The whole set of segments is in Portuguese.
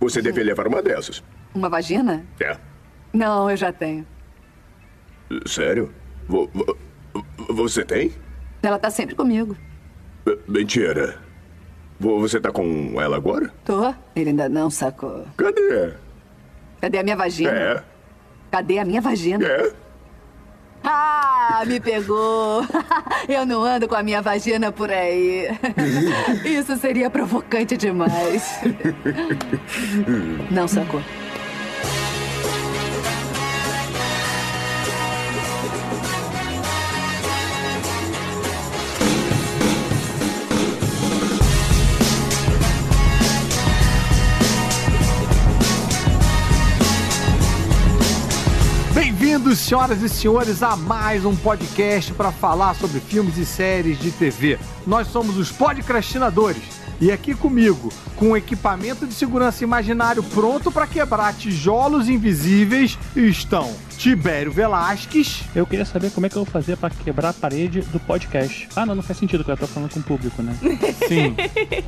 Você deve levar uma dessas. Uma vagina? É. Não, eu já tenho. Sério? Vo- vo- Você tem? Ela tá sempre comigo. Eh, Mentira. Vo- Você tá com ela agora? Tô? Ele ainda não sacou. Cadê? Cadê a minha vagina? É. Cadê a minha vagina? É. Ah, me pegou. Eu não ando com a minha vagina por aí. Isso seria provocante demais. Não sacou. Senhoras e senhores, a mais um podcast para falar sobre filmes e séries de TV. Nós somos os podcastinadores. E aqui comigo, com um equipamento de segurança imaginário pronto para quebrar tijolos invisíveis, estão Tibério Velasquez. Eu queria saber como é que eu vou fazer pra quebrar a parede do podcast. Ah, não, não faz sentido, porque eu tô falando com o público, né? Sim.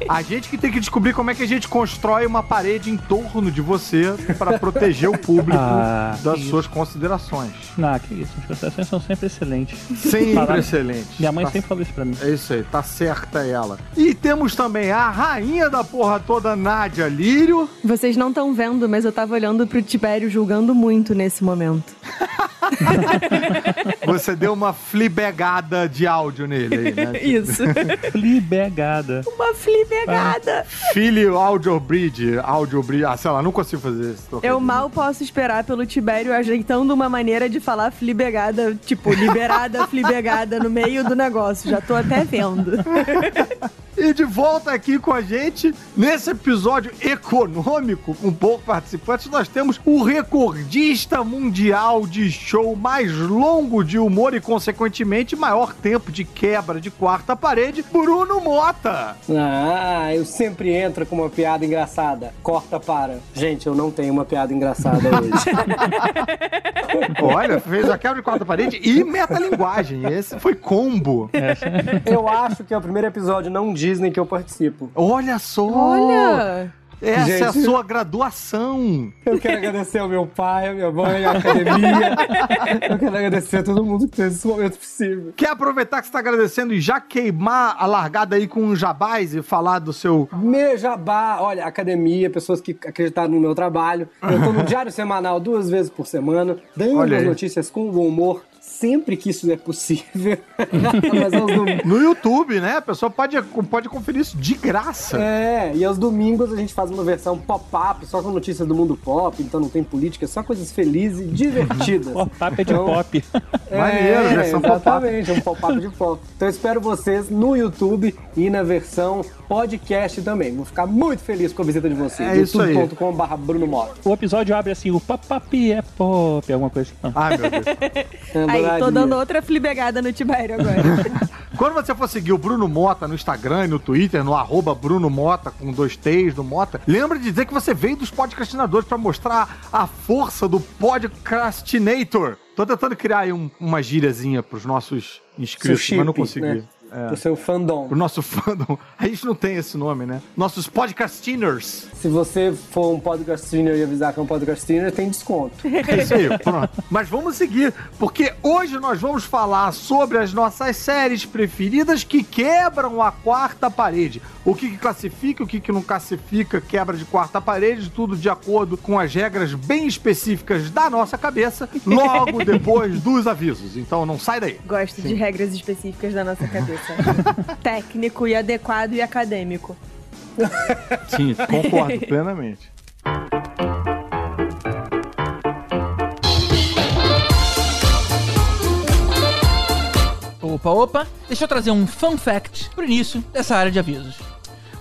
A gente que tem que descobrir como é que a gente constrói uma parede em torno de você para proteger o público Ah, das que suas considerações. Não, que isso, as considerações são sempre excelentes. Sempre Falaram- excelente. Minha mãe Tá sempre falou isso pra mim. É isso aí, tá certa ela. E temos também a rainha da porra toda, Nádia Lírio. Vocês não estão vendo, mas eu tava olhando pro Tibério julgando muito nesse momento. Você deu uma flibegada de áudio nele aí, né? Isso. Flibegada. Uma flibegada. Filho Audio Bridge, Audio Bridge. Ah, sei lá, não consigo fazer isso. Eu mal posso esperar pelo Tibério ajeitando uma maneira de falar flibegada, tipo, liberada, flibegada no meio do negócio. Já tô até vendo. E de volta aqui com a gente, nesse episódio econômico, com poucos participantes, nós temos o recordista mundial de show mais longo de humor e, consequentemente, maior tempo de quebra de quarta parede, Bruno Mota. Ah, eu sempre entro com uma piada engraçada. Corta para. Gente, eu não tenho uma piada engraçada hoje. Olha, fez a quebra de quarta parede e metalinguagem. Esse foi combo. eu acho que é o primeiro episódio não Disney que eu participo. Olha só! Olha! Essa é a Gente. sua graduação. Eu quero agradecer ao meu pai, à minha mãe, à academia. Eu quero agradecer a todo mundo que fez esse momento possível. Quer aproveitar que você está agradecendo e já queimar a largada aí com um jabás e falar do seu Meu jabá, olha, academia, pessoas que acreditaram no meu trabalho. Eu tô no diário semanal duas vezes por semana, dando as notícias com bom humor, sempre que isso é possível. Mas aos domingos. No YouTube, né? A pessoa pode, pode conferir isso de graça. É, e aos domingos a gente faz uma versão pop-up, só com notícias do mundo pop, então não tem política, só coisas felizes e divertidas. Pop-up é de Então, pop. Maneiro, é, versão pop-up. Exatamente, um pop-up de pop. Então eu espero vocês no YouTube e na versão podcast também. Vou ficar muito feliz com a visita de vocês. É isso aí. youtube.com.br Bruno Mota. O episódio abre assim, o pop-up é pop, alguma coisa assim. Não. Ai, meu Deus. Aí, tô dando outra flibegada no Tibério agora. Quando você for seguir o Bruno Mota no Instagram e no Twitter, no arroba Bruno Mota, com dois T's do Mota, lembra de dizer que você veio dos podcastinadores pra mostrar a força do podcastinator. Tô tentando criar aí um- uma gíriazinha pros nossos inscritos, Seu mas não chip, consegui. né? É. O seu fandom. Pro nosso fandom. A gente não tem esse nome, né? Nossos podcastiners. Se você for um podcastiner e avisar que é um podcastiner, tem desconto. É isso aí, pronto. Mas vamos seguir, porque hoje nós vamos falar sobre as nossas séries preferidas que quebram a quarta parede. O que, que classifica, o que, que não classifica, quebra de quarta parede, tudo de acordo com as regras bem específicas da nossa cabeça, logo depois dos avisos. Então não sai daí. Gosto de regras específicas da nossa cabeça. Técnico e adequado e acadêmico. Sim, concordo plenamente. Opa, opa, deixa eu trazer um fun fact pro início dessa área de avisos.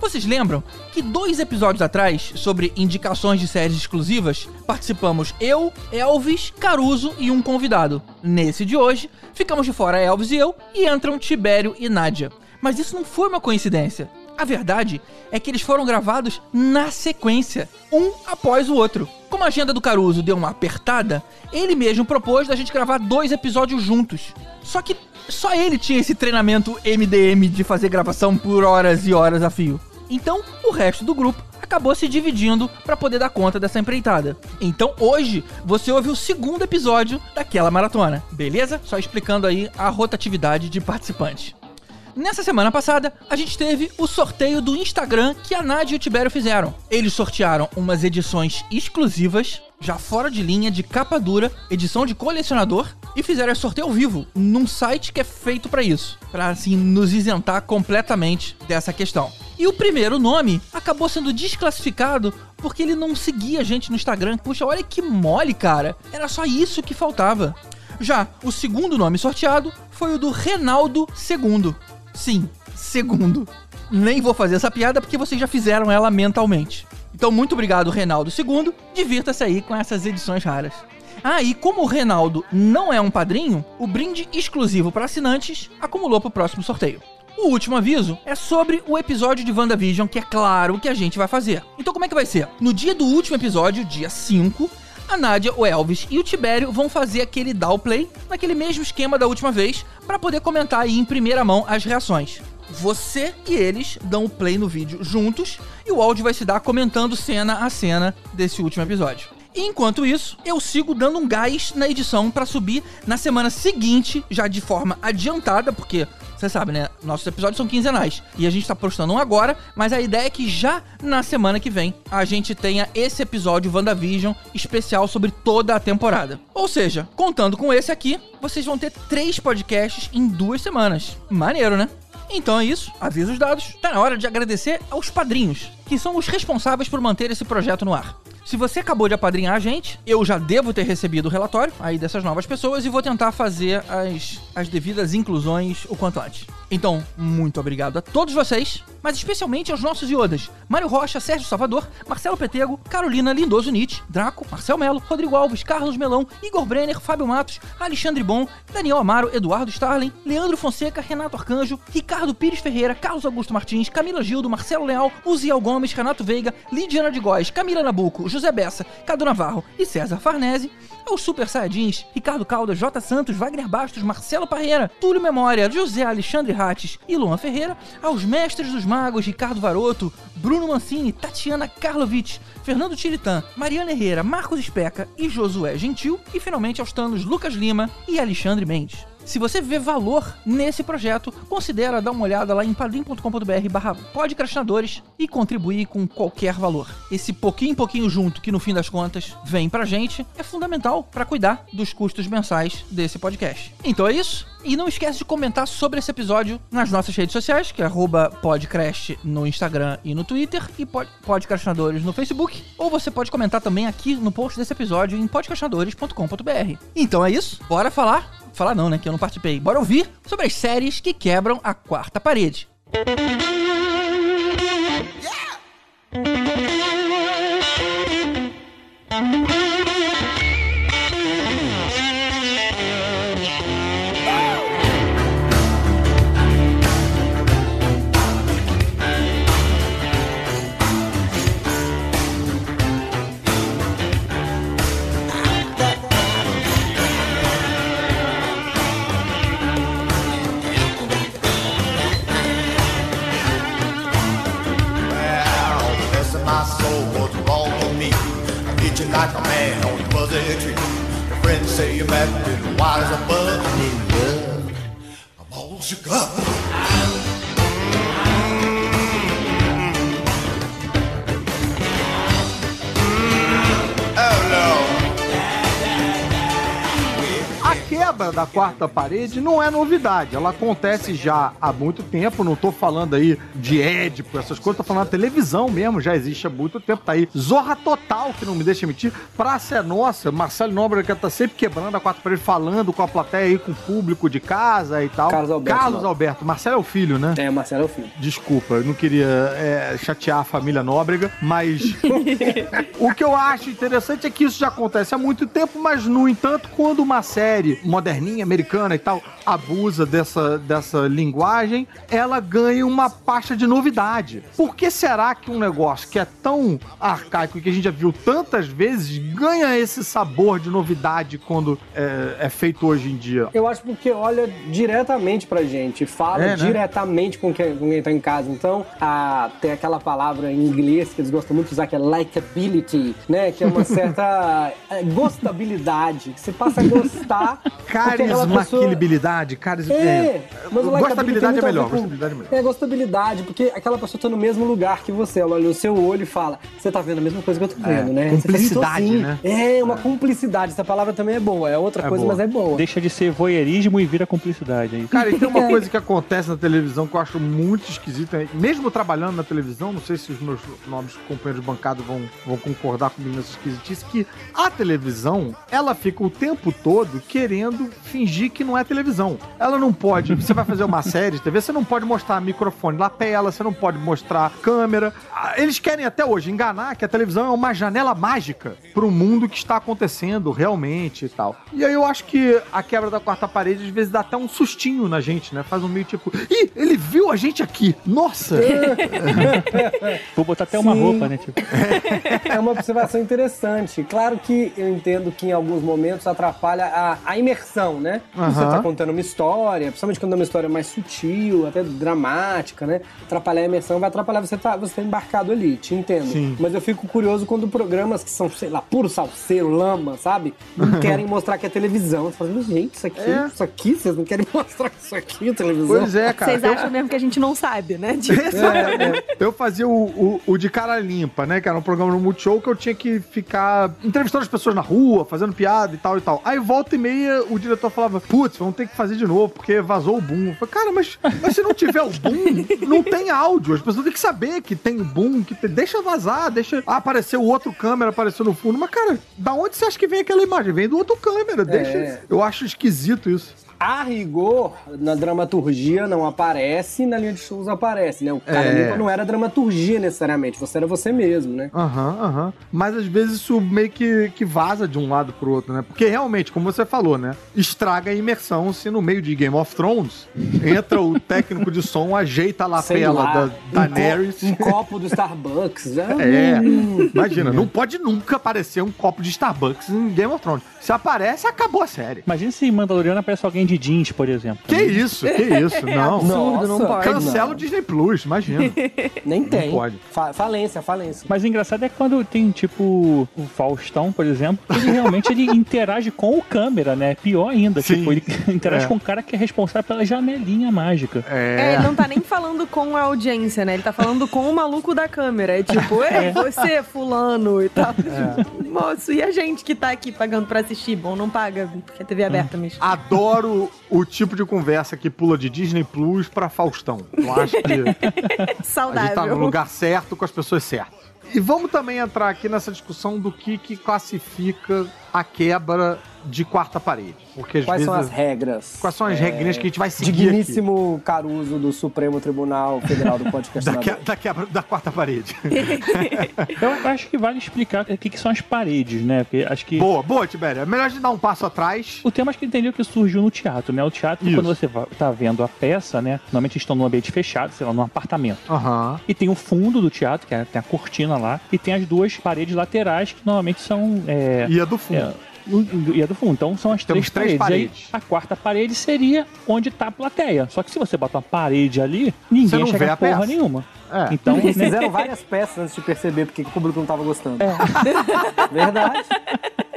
Vocês lembram que dois episódios atrás, sobre indicações de séries exclusivas, participamos eu, Elvis, Caruso e um convidado. Nesse de hoje, ficamos de fora Elvis e eu e entram Tibério e Nádia. Mas isso não foi uma coincidência. A verdade é que eles foram gravados na sequência, um após o outro. Como a agenda do Caruso deu uma apertada, ele mesmo propôs da gente gravar dois episódios juntos. Só que só ele tinha esse treinamento MDM de fazer gravação por horas e horas a fio. Então, o resto do grupo acabou se dividindo para poder dar conta dessa empreitada. Então, hoje, você ouve o segundo episódio daquela maratona, beleza? Só explicando aí a rotatividade de participantes. Nessa semana passada, a gente teve o sorteio do Instagram que a Nádia e o Tibério fizeram. Eles sortearam umas edições exclusivas, já fora de linha, de capa dura, edição de colecionador, e fizeram esse sorteio ao vivo, num site que é feito para isso, para assim nos isentar completamente dessa questão. E o primeiro nome acabou sendo desclassificado porque ele não seguia a gente no Instagram. Puxa, olha que mole, cara. Era só isso que faltava. Já o segundo nome sorteado foi o do Renaldo II. Sim, segundo. Nem vou fazer essa piada porque vocês já fizeram ela mentalmente. Então, muito obrigado, Renaldo II. Divirta-se aí com essas edições raras. Ah, e como o Renaldo não é um padrinho, o brinde exclusivo para assinantes acumulou para o próximo sorteio. O último aviso é sobre o episódio de WandaVision, que é claro que a gente vai fazer. Então como é que vai ser? No dia do último episódio, dia 5, a Nádia, o Elvis e o Tibério vão fazer aquele downplay, naquele mesmo esquema da última vez, para poder comentar aí em primeira mão as reações. Você e eles dão o play no vídeo juntos e o áudio vai se dar comentando cena a cena desse último episódio. Enquanto isso, eu sigo dando um gás na edição para subir na semana seguinte, já de forma adiantada, porque você sabe, né? Nossos episódios são quinzenais e a gente tá postando um agora, mas a ideia é que já na semana que vem a gente tenha esse episódio WandaVision especial sobre toda a temporada. Ou seja, contando com esse aqui, vocês vão ter três podcasts em duas semanas. Maneiro, né? Então é isso, aviso os dados. Tá na hora de agradecer aos padrinhos, que são os responsáveis por manter esse projeto no ar. Se você acabou de apadrinhar a gente, eu já devo ter recebido o relatório aí dessas novas pessoas e vou tentar fazer as, as devidas inclusões o quanto antes. Então, muito obrigado a todos vocês, mas especialmente aos nossos iodas: Mário Rocha, Sérgio Salvador, Marcelo Petego, Carolina Lindoso Nietzsche, Draco, Marcel Melo, Rodrigo Alves, Carlos Melão, Igor Brenner, Fábio Matos, Alexandre Bom, Daniel Amaro, Eduardo Starling, Leandro Fonseca, Renato Arcanjo, Ricardo Pires Ferreira, Carlos Augusto Martins, Camila Gildo, Marcelo Leal, Uziel Gomes, Renato Veiga, Lidiana de Góes, Camila Nabuco, José Bessa, Cadu Navarro e César Farnese, aos Super Saiyajins, Ricardo Caldas, J. Santos, Wagner Bastos, Marcelo Parreira, Túlio Memória, José Alexandre Rates e Luan Ferreira, aos Mestres dos Magos, Ricardo Varoto, Bruno Mancini, Tatiana Karlovic, Fernando Tiritã, Mariana Herrera, Marcos Especa e Josué Gentil, e finalmente aos tanos Lucas Lima e Alexandre Mendes. Se você vê valor nesse projeto, considera dar uma olhada lá em padrim.com.br barra podcastinadores e contribuir com qualquer valor. Esse pouquinho pouquinho junto, que no fim das contas vem pra gente, é fundamental para cuidar dos custos mensais desse podcast. Então é isso. E não esquece de comentar sobre esse episódio nas nossas redes sociais, que é podcast no Instagram e no Twitter, e pod podcastinadores no Facebook. Ou você pode comentar também aqui no post desse episódio em podcastinadores.com.br. Então é isso, bora falar falar não, né? Que eu não participei. Bora ouvir sobre as séries que quebram a quarta parede. Well, say you met me wide as a bug. I need love. I'm all shook up. Quebra da quarta parede não é novidade. Ela acontece já há muito tempo. Não tô falando aí de Édipo, essas coisas. Tô falando da televisão mesmo. Já existe há muito tempo. Tá aí. Zorra Total, que não me deixa mentir. Praça é Nossa. Marcelo Nóbrega que tá sempre quebrando a quarta parede, falando com a plateia aí, com o público de casa e tal. Carlos Alberto Carlos. Alberto. Marcelo é o filho, né? É, Marcelo é o filho. Desculpa, eu não queria é, chatear a família Nóbrega, mas o que eu acho interessante é que isso já acontece há muito tempo, mas no entanto, quando uma série moderna moderninha, americana e tal, abusa dessa, dessa linguagem, ela ganha uma pasta de novidade. Por que será que um negócio que é tão arcaico e que a gente já viu tantas vezes ganha esse sabor de novidade quando é, é feito hoje em dia? Eu acho porque olha diretamente pra gente, fala É, né? diretamente com quem, com quem tá em casa. Então, a, tem aquela palavra em inglês que eles gostam muito de usar, que é likability, né? Que é uma certa é, gostabilidade. que Você passa a gostar. Aquela pessoa- Carismaquilibilidade, caris... É, mas o Gostabilidade é melhor, com- gostabilidade é melhor. É, gostabilidade, porque aquela pessoa tá no mesmo lugar que você. Ela olha no seu olho e fala: Você tá vendo a mesma coisa que eu tô vendo, né? Você fala, cumplicidade, né? É, uma cumplicidade. Essa palavra também é boa. É outra É coisa, boa. mas é boa. Deixa de ser voyeurismo e vira cumplicidade. é isso. Cara, e tem uma coisa que acontece na televisão que eu acho muito esquisita. Mesmo trabalhando na televisão, não sei se os meus novos companheiros de bancada vão, vão concordar comigo nessa esquisitice, que a televisão, ela fica o tempo todo querendo fingir que não é televisão. Ela não pode, você vai fazer uma série de TV, você não pode mostrar microfone, lapela, você não pode mostrar câmera. Ah, Eles querem até hoje enganar que a televisão é uma janela mágica pro mundo que está acontecendo realmente e tal. E aí eu acho que a quebra da quarta parede às vezes dá até um sustinho na gente, né? Faz um meio tipo, ih, ele viu a gente aqui. Nossa! Vou botar até uma Sim. roupa, né? Tipo, É uma observação interessante. Claro que eu entendo que em alguns momentos atrapalha a, a imersão, né? Você Aham. tá contando uma história, principalmente quando é uma história mais sutil, até dramática, né? Atrapalhar a imersão vai atrapalhar você tá, você tá embarcado ali, te entendo. Sim. Mas eu fico curioso quando programas que são, sei lá, puro salseiro, lama, sabe? Não querem mostrar que é televisão. Você fala, gente, isso aqui, É. isso aqui, vocês não querem mostrar que isso aqui é televisão? Pois é, cara. Vocês Eu- acham mesmo que a gente não sabe, né? Tipo, Eu fazia o, o, o de cara limpa, né? Que era um programa no Multishow que eu tinha que ficar entrevistando as pessoas na rua, fazendo piada e tal e tal. Aí volta e meia o diretor falava: Putz, vamos ter que fazer de novo, porque vazou o boom. Eu falei, cara, mas, mas se não tiver o boom, não tem áudio. As pessoas têm que saber que tem boom, que tem- deixa vazar, deixa. Ah, apareceu o outro câmera, apareceu no fundo. Mas, cara, da onde você acha que vem aquela imagem? Vem do outro câmera, deixa. É. Eu acho esquisito isso. A rigor, na dramaturgia não aparece, na linha de shows aparece, né? O cara É. limpa não era dramaturgia necessariamente, você era você mesmo, né? Aham, aham. Mas às vezes isso meio que, que vaza de um lado pro outro, né? Porque realmente, como você falou, né? Estraga a imersão se no meio de Game of Thrones entra o técnico de som, ajeita a lapela da um, Daenerys. co- um copo do Starbucks. né? É, Hum. imagina, não pode nunca aparecer um copo de Starbucks em Game of Thrones. Se aparece, acabou a série. imagina se em Mandaloriano aparece alguém de jeans, por exemplo. Que isso, que isso, não. absurdo, não pode. Cancela não. o Disney Plus, imagina. Nem tem. pode. Fa- falência, falência. Mas o engraçado é quando tem, tipo, o Faustão, por exemplo, ele realmente ele interage com o câmera, né? Pior ainda. Sim. Tipo, ele interage É. com o cara que é responsável pela janelinha mágica. É, ele não tá nem falando com a audiência, né? Ele tá falando com o maluco da câmera. É tipo, ei, você, fulano e tal. Tipo, Moço, e a gente que tá aqui pagando pra assistir? Bom, não paga, porque é TV aberta mesmo. Adoro o tipo de conversa que pula de Disney Plus pra Faustão. Eu acho que. A gente tá no Saudável. lugar certo com as pessoas certas. E vamos também entrar aqui nessa discussão do que, que classifica a quebra de quarta parede. Porque às Quais vezes. são as regras? Quais são as regrinhas que a gente vai seguir aqui? Digníssimo Caruso do Supremo Tribunal Federal do Podcast Da, que- da quebra da quarta parede. Eu acho que vale explicar o que, que são as paredes, né? Porque acho que. boa, boa, Tibério. É melhor a gente dar um passo atrás. O tema acho que entendeu que surgiu no teatro, né? O teatro, Isso. quando você tá vendo a peça, né? Normalmente estão num ambiente fechado, sei lá, num apartamento. Aham. E tem o fundo do teatro, que é, tem a cortina lá, e tem as duas paredes laterais, que normalmente são. É, E a do fundo. é, e a do fundo. Então são as Temos três, três paredes. paredes. Aí, a quarta parede seria onde tá a plateia. Só que se você bota uma parede ali, ninguém vê chega a porra peça. nenhuma. É. Então, Eles né, fizeram várias peças antes de perceber porque que o público não tava gostando. Verdade.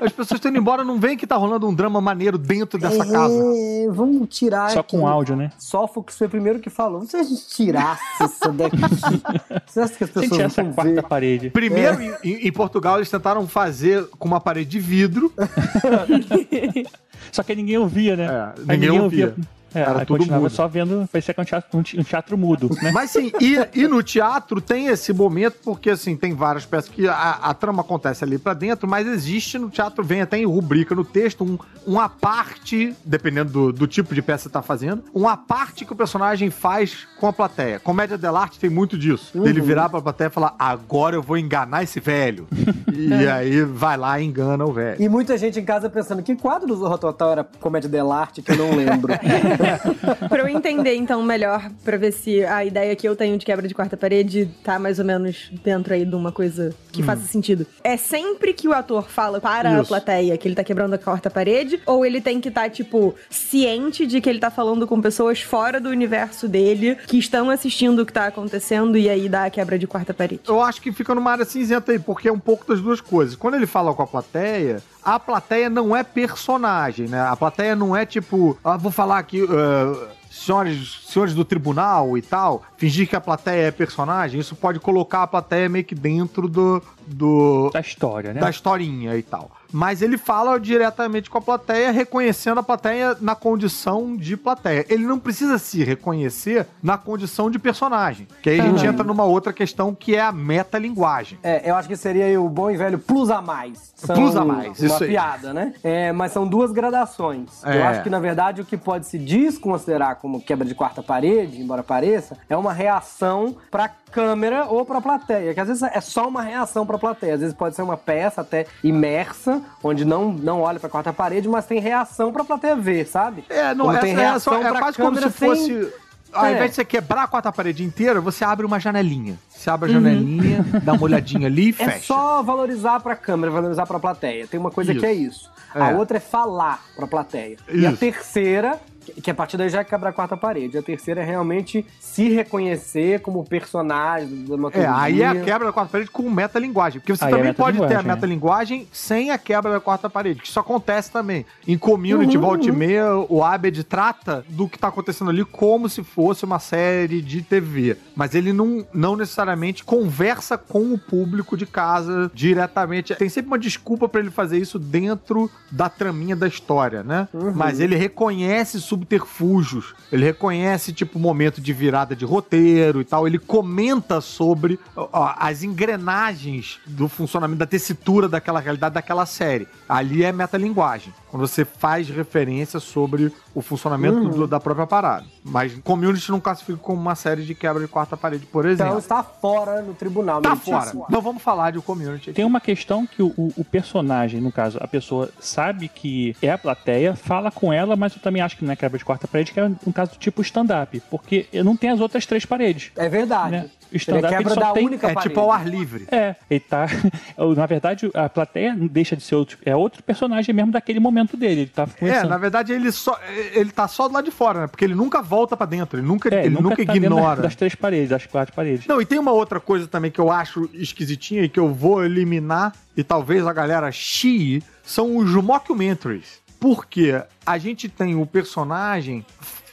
As pessoas estão indo embora, não veem que tá rolando um drama maneiro dentro dessa casa. É, vamos tirar só aqui. com áudio, né? Sófocles foi o primeiro que falou. Se a gente tirasse isso daqui, você acha que as pessoas tirar essa vão quarta ver? parede. Primeiro, em, em Portugal, eles tentaram fazer com uma parede de vidro. Só que ninguém ouvia, né? É, Aí ninguém ouvia. É, Era tudo mudo. só vendo, parecia que é um teatro, um te- teatro mudo, né? Mas sim, e, e no teatro tem esse momento, porque assim, tem várias peças que a, a trama acontece ali pra dentro, mas existe no teatro, vem até em rubrica no texto, um, uma parte, dependendo do, do tipo de peça que você tá fazendo, uma parte que o personagem faz com a plateia. Comédia dell'arte tem muito disso. Dele virar pra plateia e falar, agora eu vou enganar esse velho. e aí vai lá e engana o velho. E muita gente em casa pensando que quadro do Zorro Total era comédia dell'arte que eu não lembro. pra eu entender, então, melhor, pra ver se a ideia que eu tenho de quebra de quarta parede tá mais ou menos dentro aí de uma coisa que faça sentido. É sempre que o ator fala para a Isso. plateia que ele tá quebrando a quarta parede, ou ele tem que estar, tipo, ciente de que ele tá falando com pessoas fora do universo dele, que estão assistindo o que tá acontecendo, e aí dá a quebra de quarta parede. Eu acho que fica numa área cinzenta aí, porque é um pouco das duas coisas. Quando ele fala com a plateia, a plateia não é personagem, né? A plateia não é tipo, ah, vou falar aqui, ah, senhores, senhores do tribunal e tal, fingir que a plateia é personagem, isso pode colocar a plateia meio que dentro do, do Da história, né? da historinha e tal. Mas ele fala diretamente com a plateia, reconhecendo a plateia na condição de plateia. Ele não precisa se reconhecer na condição de personagem. Que aí a gente entra numa outra questão que é a metalinguagem. É, eu acho que seria o bom e velho plus a mais. São Plus a mais, Uma isso aí. piada, né? É, mas são duas gradações. É. Eu acho que, na verdade, o que pode se desconsiderar como quebra de quarta parede, embora pareça, é uma reação pra câmera ou pra plateia. Que às vezes é só uma reação pra plateia. Às vezes pode ser uma peça até imersa, onde não, não olha pra quarta parede, mas tem reação pra plateia ver, sabe? É, não, essa tem reação é quase como se fosse. sem- Ao É. invés de você quebrar a quarta parede inteira, você abre uma janelinha. Você abre a janelinha, dá uma olhadinha ali e É fecha. só valorizar pra câmera, valorizar pra plateia. Tem uma coisa Isso. que é isso. A É. outra é falar pra plateia. E a Isso. terceira, que- a partir daí já quebra a quarta parede. A terceira é realmente se reconhecer como personagem da É, dramaturgia. aí é a quebra da quarta parede com metalinguagem. Porque você Aí é também pode ter a metalinguagem, é. metalinguagem sem a quebra da quarta parede. Que isso acontece também. Em community, volta e meia, o Abed trata do que tá acontecendo ali como se fosse uma série de TV. Mas ele não, não necessariamente conversa com o público de casa diretamente. Tem sempre uma desculpa pra ele fazer isso dentro da traminha da história, né? Mas ele reconhece subterfúgios. Ele reconhece, tipo, momento de virada de roteiro e tal. Ele comenta sobre ó, as engrenagens do funcionamento, da tessitura daquela realidade, daquela série. Ali é metalinguagem. Quando você faz referência sobre o funcionamento do- da própria parada. Mas Community não classifica como uma série de quebra de quarta parede, por exemplo. Então está fora no tribunal. tá meritíssimo. fora. Não vamos falar de Community aqui. Tem uma questão que o, o- o personagem, no caso, a pessoa sabe que é a plateia, fala com ela, mas eu também acho que não é quebra de quarta parede, que é um caso tipo stand-up, porque não tem as outras três paredes. É verdade. Né? O Ele é stand-up quebra ele só da tem- única É parede. tipo ao ar livre. É, ele tá. Na verdade, a plateia não deixa de ser outro. É outro personagem mesmo daquele momento dele. Ele tá É, na verdade ele só ele tá só do lado de fora, né? Porque ele nunca volta pra dentro, ele nunca, É, ele nunca, tá dentro ignora. das três paredes, das quatro paredes. Não, e tem uma outra coisa também que eu acho esquisitinha e que eu vou eliminar e talvez a galera chie, são os mockumentaries. Porque a gente tem o personagem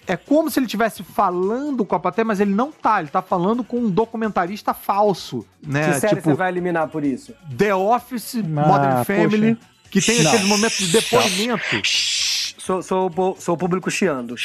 é como se ele estivesse falando com a plateia, mas ele não tá, ele tá falando com um documentarista falso, né? Que série tipo você vai eliminar por isso? The Office, Ah, Modern Family, poxa. que tem Não. aqueles momentos de depoimento. Sou, sou, sou o público chiando.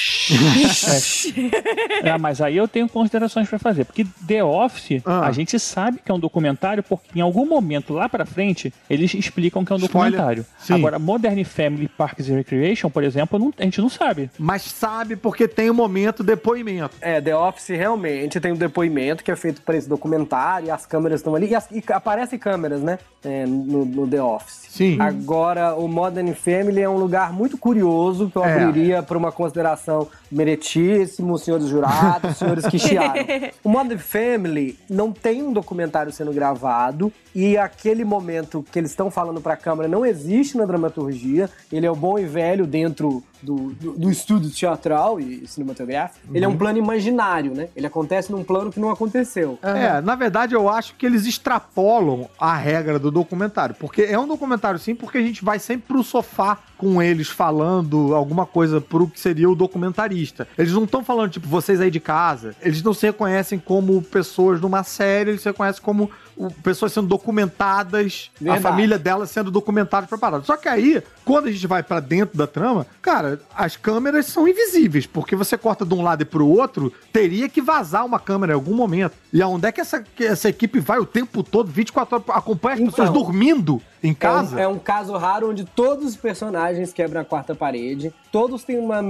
É, mas aí eu tenho considerações pra fazer. Porque The Office, Ah. a gente sabe que é um documentário, porque em algum momento lá pra frente, eles explicam que é um documentário. Agora, Modern Family Parks and Recreation, por exemplo, não- a gente não sabe. Mas sabe porque tem o momento depoimento. É, The Office realmente tem um depoimento que é feito para esse documentário, e as câmeras estão ali, e, as- e aparecem câmeras, né? é, no, no The Office. Sim. Agora, o Modern Family é um lugar muito curioso que eu É. abriria para uma consideração meritíssimo, senhores jurados, senhores que chiaram. O Modern Family não tem um documentário sendo gravado e aquele momento que eles estão falando para a câmera não existe na dramaturgia. Ele é o bom e velho dentro do, do, do estúdio teatral e cinematográfico. Ele é um plano imaginário, né? Ele acontece num plano que não aconteceu. É, na verdade eu acho que eles extrapolam a regra do documentário. Porque é um documentário sim, porque a gente vai sempre pro sofá com eles falando alguma coisa pro que seria o documentarista. Eles não estão falando, tipo, vocês aí de casa. Eles não se reconhecem como pessoas numa série, eles se reconhecem como o- pessoas sendo documentadas, a Verdade. família dela sendo documentada, preparada. Só que aí, quando a gente vai pra dentro da trama, cara, as câmeras são invisíveis, porque você corta de um lado e pro outro, teria que vazar uma câmera em algum momento. E aonde é que essa, que essa equipe vai o tempo todo, 24 horas, acompanha as pessoas Então, dormindo em É um, casa? é um caso raro onde todos os personagens quebram a quarta parede, todos têm uma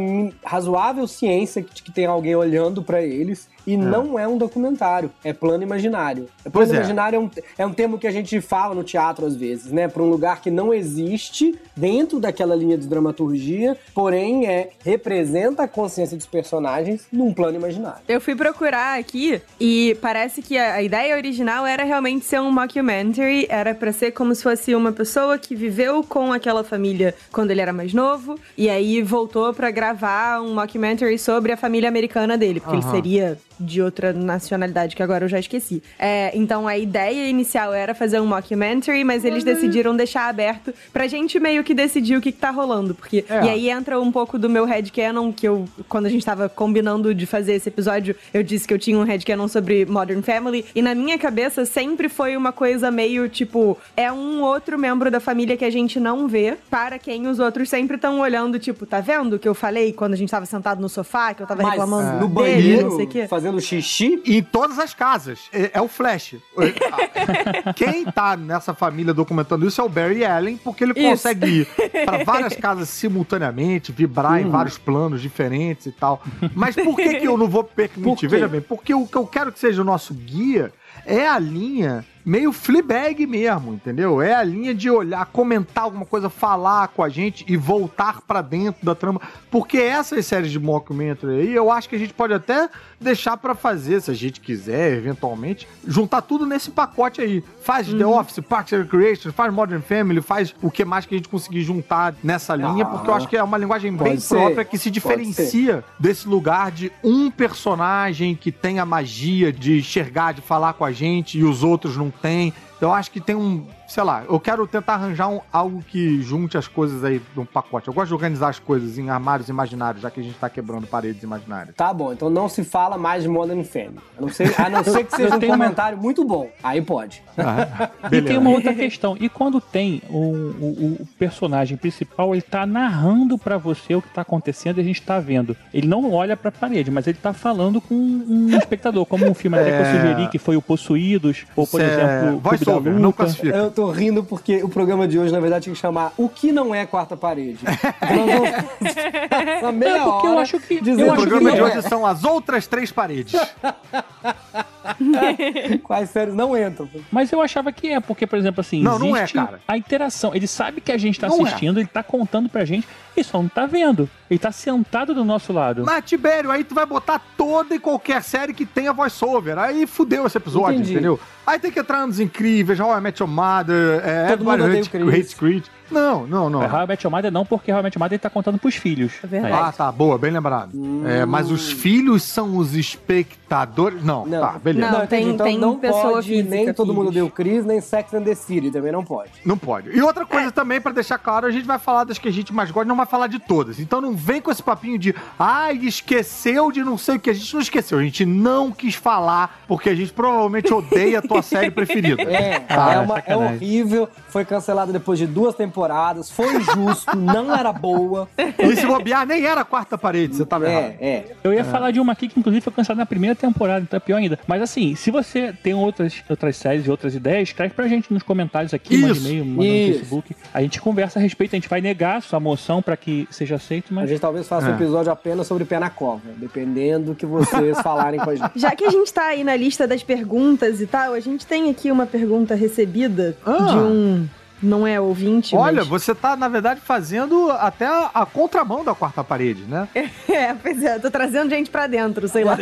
razoável ciência de que tem alguém olhando pra eles, e não é um documentário, é plano imaginário. É plano Pois é. imaginário é um, é um termo que a gente fala no teatro às vezes, né? Pra um lugar que não existe dentro daquela linha de dramaturgia, porém é representa a consciência dos personagens num plano imaginário. Eu fui procurar aqui e parece que a, a ideia original era realmente ser um mockumentary, era pra ser como se fosse uma pessoa que viveu com aquela família quando ele era mais novo e aí voltou pra gravar um mockumentary sobre a família americana dele, porque ele Aham. seria de outra nacionalidade que agora eu já esqueci. É, então a ideia inicial era fazer um mockumentary, mas eles decidiram deixar aberto pra gente meio que decidir o que, que tá rolando, porque É. e aí entra um pouco do meu headcanon, que eu, quando a gente tava combinando de fazer esse episódio, eu disse que eu tinha um headcanon sobre Modern Family, e na minha cabeça sempre foi uma coisa meio tipo, é um outro membro da família que a gente não vê, para quem os outros sempre estão olhando, tipo, tá vendo o que eu falei quando a gente tava sentado no sofá, que eu tava Mas reclamando no dele, banheiro, não sei o quê. fazendo xixi, Em todas as casas. É, é o Flash. Quem tá nessa família documentando isso é o Barry Allen, porque ele Isso. consegue ir pra várias casas simultaneamente, vibrar em vários planos diferentes e tal. Mas por que, que eu não vou permitir? Veja bem, porque o que eu quero que seja o nosso guia é a linha meio Fleabag mesmo, entendeu? É a linha de olhar, comentar alguma coisa, falar com a gente e voltar pra dentro da trama. Porque essas séries de mockumentary aí, eu acho que a gente pode até deixar pra fazer, se a gente quiser, eventualmente, juntar tudo nesse pacote aí. Faz The Office, Parks and Recreation, faz Modern Family, faz o que mais que a gente conseguir juntar nessa linha, porque eu acho que é uma linguagem bem ser. própria que se diferencia desse lugar de um personagem que tem a magia de enxergar, de falar com a gente e os outros não têm. Eu acho que tem um, sei lá, eu quero tentar arranjar um- algo que junte as coisas aí num pacote. Eu gosto de organizar as coisas em armários imaginários, já que a gente tá quebrando paredes imaginárias. Tá bom, então não se fala mais de Modern Family. A não ser, a não ser que seja um tenho uma- comentário muito bom. Aí pode. Ah, E tem uma outra questão. E quando tem o, o- o personagem principal, ele tá narrando pra você o que tá acontecendo e a gente tá vendo. Ele não olha pra parede, mas ele tá falando com um espectador, como um filme até que eu É. sugeri, que foi o Possuídos, ou por é exemplo, o Clube da voice-over, não classifica. Eu tô rindo porque o programa de hoje, na verdade, tinha que chamar O que não é quarta parede. Nós vamos meia É, porque eu hora acho que- eu O acho que programa de hoje são as outras três paredes. é. Quais séries não entram. Mas eu achava que é, porque, por exemplo, assim, Não, não é, existe cara. a interação. Ele sabe que a gente tá Não é. assistindo, ele tá contando pra gente, e só não tá vendo. Ele tá sentado do nosso lado. Mas, Tibério, aí tu vai botar toda e qualquer série que tenha voice-over. Aí fudeu esse episódio, Entendi. entendeu? Aí tem que entrar nos incríveis, How I Met Your Mother, é, Todo mundo odeia o Hates- Chris. Hates Creed. Não, não, não. É, How I Met Your Mother não, porque How I Met Your Mother ele tá contando pros filhos. É verdade. Ah, tá, boa, bem lembrado. É, mas os filhos são os espectadores. Não, Não. tá, beleza. Não, tem- então tem não pessoa pode, nem todo mundo deu Chris, nem Sex and the City também não pode. Não pode. E outra coisa também, pra deixar claro, a gente vai falar das que a gente mais gosta, não vai falar de todas. Então não vem com esse papinho de, ai, esqueceu de não sei o que. A gente não esqueceu, a gente não quis falar, porque a gente provavelmente odeia a tua série preferida. É, Ah, é, uma- é horrível, foi cancelado depois de duas temporadas, foi injusto, não era boa. E se bobear, nem era a quarta parede, você tava errado. É, é. Eu ia falar de uma aqui que inclusive foi cancelada na primeira temporada, então é pior ainda. Mas assim, se você tem outras, outras séries e outras ideias, escreve pra gente nos comentários aqui, manda e-mail, manda no. Facebook. A gente conversa a respeito, a gente vai negar a sua moção pra que seja aceito, A mas. gente talvez faça um É. episódio apenas sobre pé na cova, dependendo do que vocês falarem com a gente. Já que a gente tá aí na lista das perguntas e tal, a gente tem aqui uma pergunta recebida Ah. de um. Não é ouvinte, Olha, mas... você tá, na verdade, fazendo até a, a contramão da quarta parede, né? É, pois é, eu tô trazendo gente pra dentro, sei lá.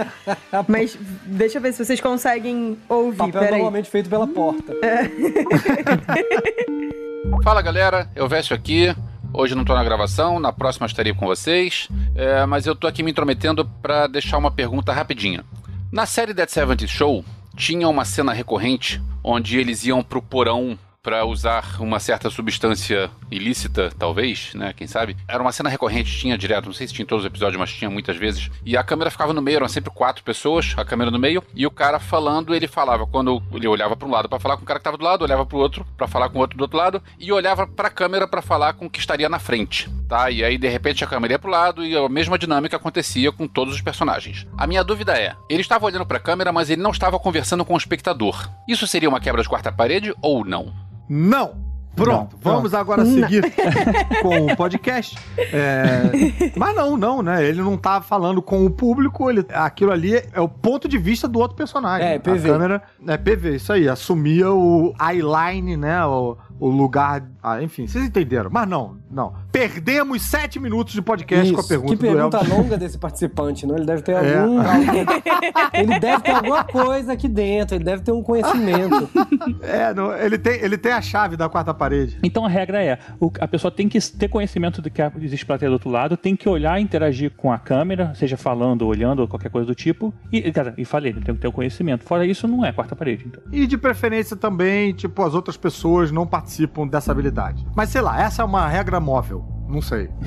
Mas deixa eu ver se vocês conseguem ouvir, Papel peraí. normalmente feito pela porta. Fala galera, eu Vécio aqui. Hoje não tô na gravação, na próxima estarei com vocês. É, mas eu tô aqui me intrometendo pra deixar uma pergunta rapidinha. Na série Dead 70 Show, tinha uma cena recorrente onde eles iam pro porão pra usar uma certa substância ilícita, talvez, né? Quem sabe? Era uma cena recorrente, tinha direto, não sei se tinha em todos os episódios, mas tinha muitas vezes. E a câmera ficava no meio, eram sempre quatro pessoas, a câmera no meio, e o cara falando, ele falava. Quando ele olhava pra um lado pra falar com o cara que tava do lado, olhava pro outro pra falar com o outro do outro lado, e olhava pra câmera pra falar com o que estaria na frente, tá? E aí, de repente, a câmera ia pro lado e a mesma dinâmica acontecia com todos os personagens. A minha dúvida é: ele estava olhando pra câmera, mas ele não estava conversando com o espectador. Isso seria uma quebra de quarta parede ou não? Não! Pronto, Não, vamos agora seguir com o podcast. É, Mas não, não, né? Ele não tá falando com o público, ele... aquilo ali é o ponto de vista do outro personagem. É, PV. A câmera é PV, isso aí. Assumia o eyeline, né? O, o lugar. Ah, enfim, vocês entenderam. Mas não, não. Perdemos sete minutos de podcast com a Isso, pergunta que pergunta longa desse participante, não? Ele deve ter É. algum. ele deve ter alguma coisa aqui dentro, ele deve ter um conhecimento. É, não, ele, tem, ele tem a chave da quarta parede. Então a regra é: o- a pessoa tem que ter conhecimento do que existe plateia do outro lado, tem que olhar e interagir com a câmera, seja falando, olhando, ou qualquer coisa do tipo. E, cara, e falei, ele tem que ter o conhecimento. Fora isso, não é quarta parede. Então. E de preferência também, tipo, as outras pessoas não participam dessa habilidade. Mas sei lá, essa é uma regra móvel. Não sei.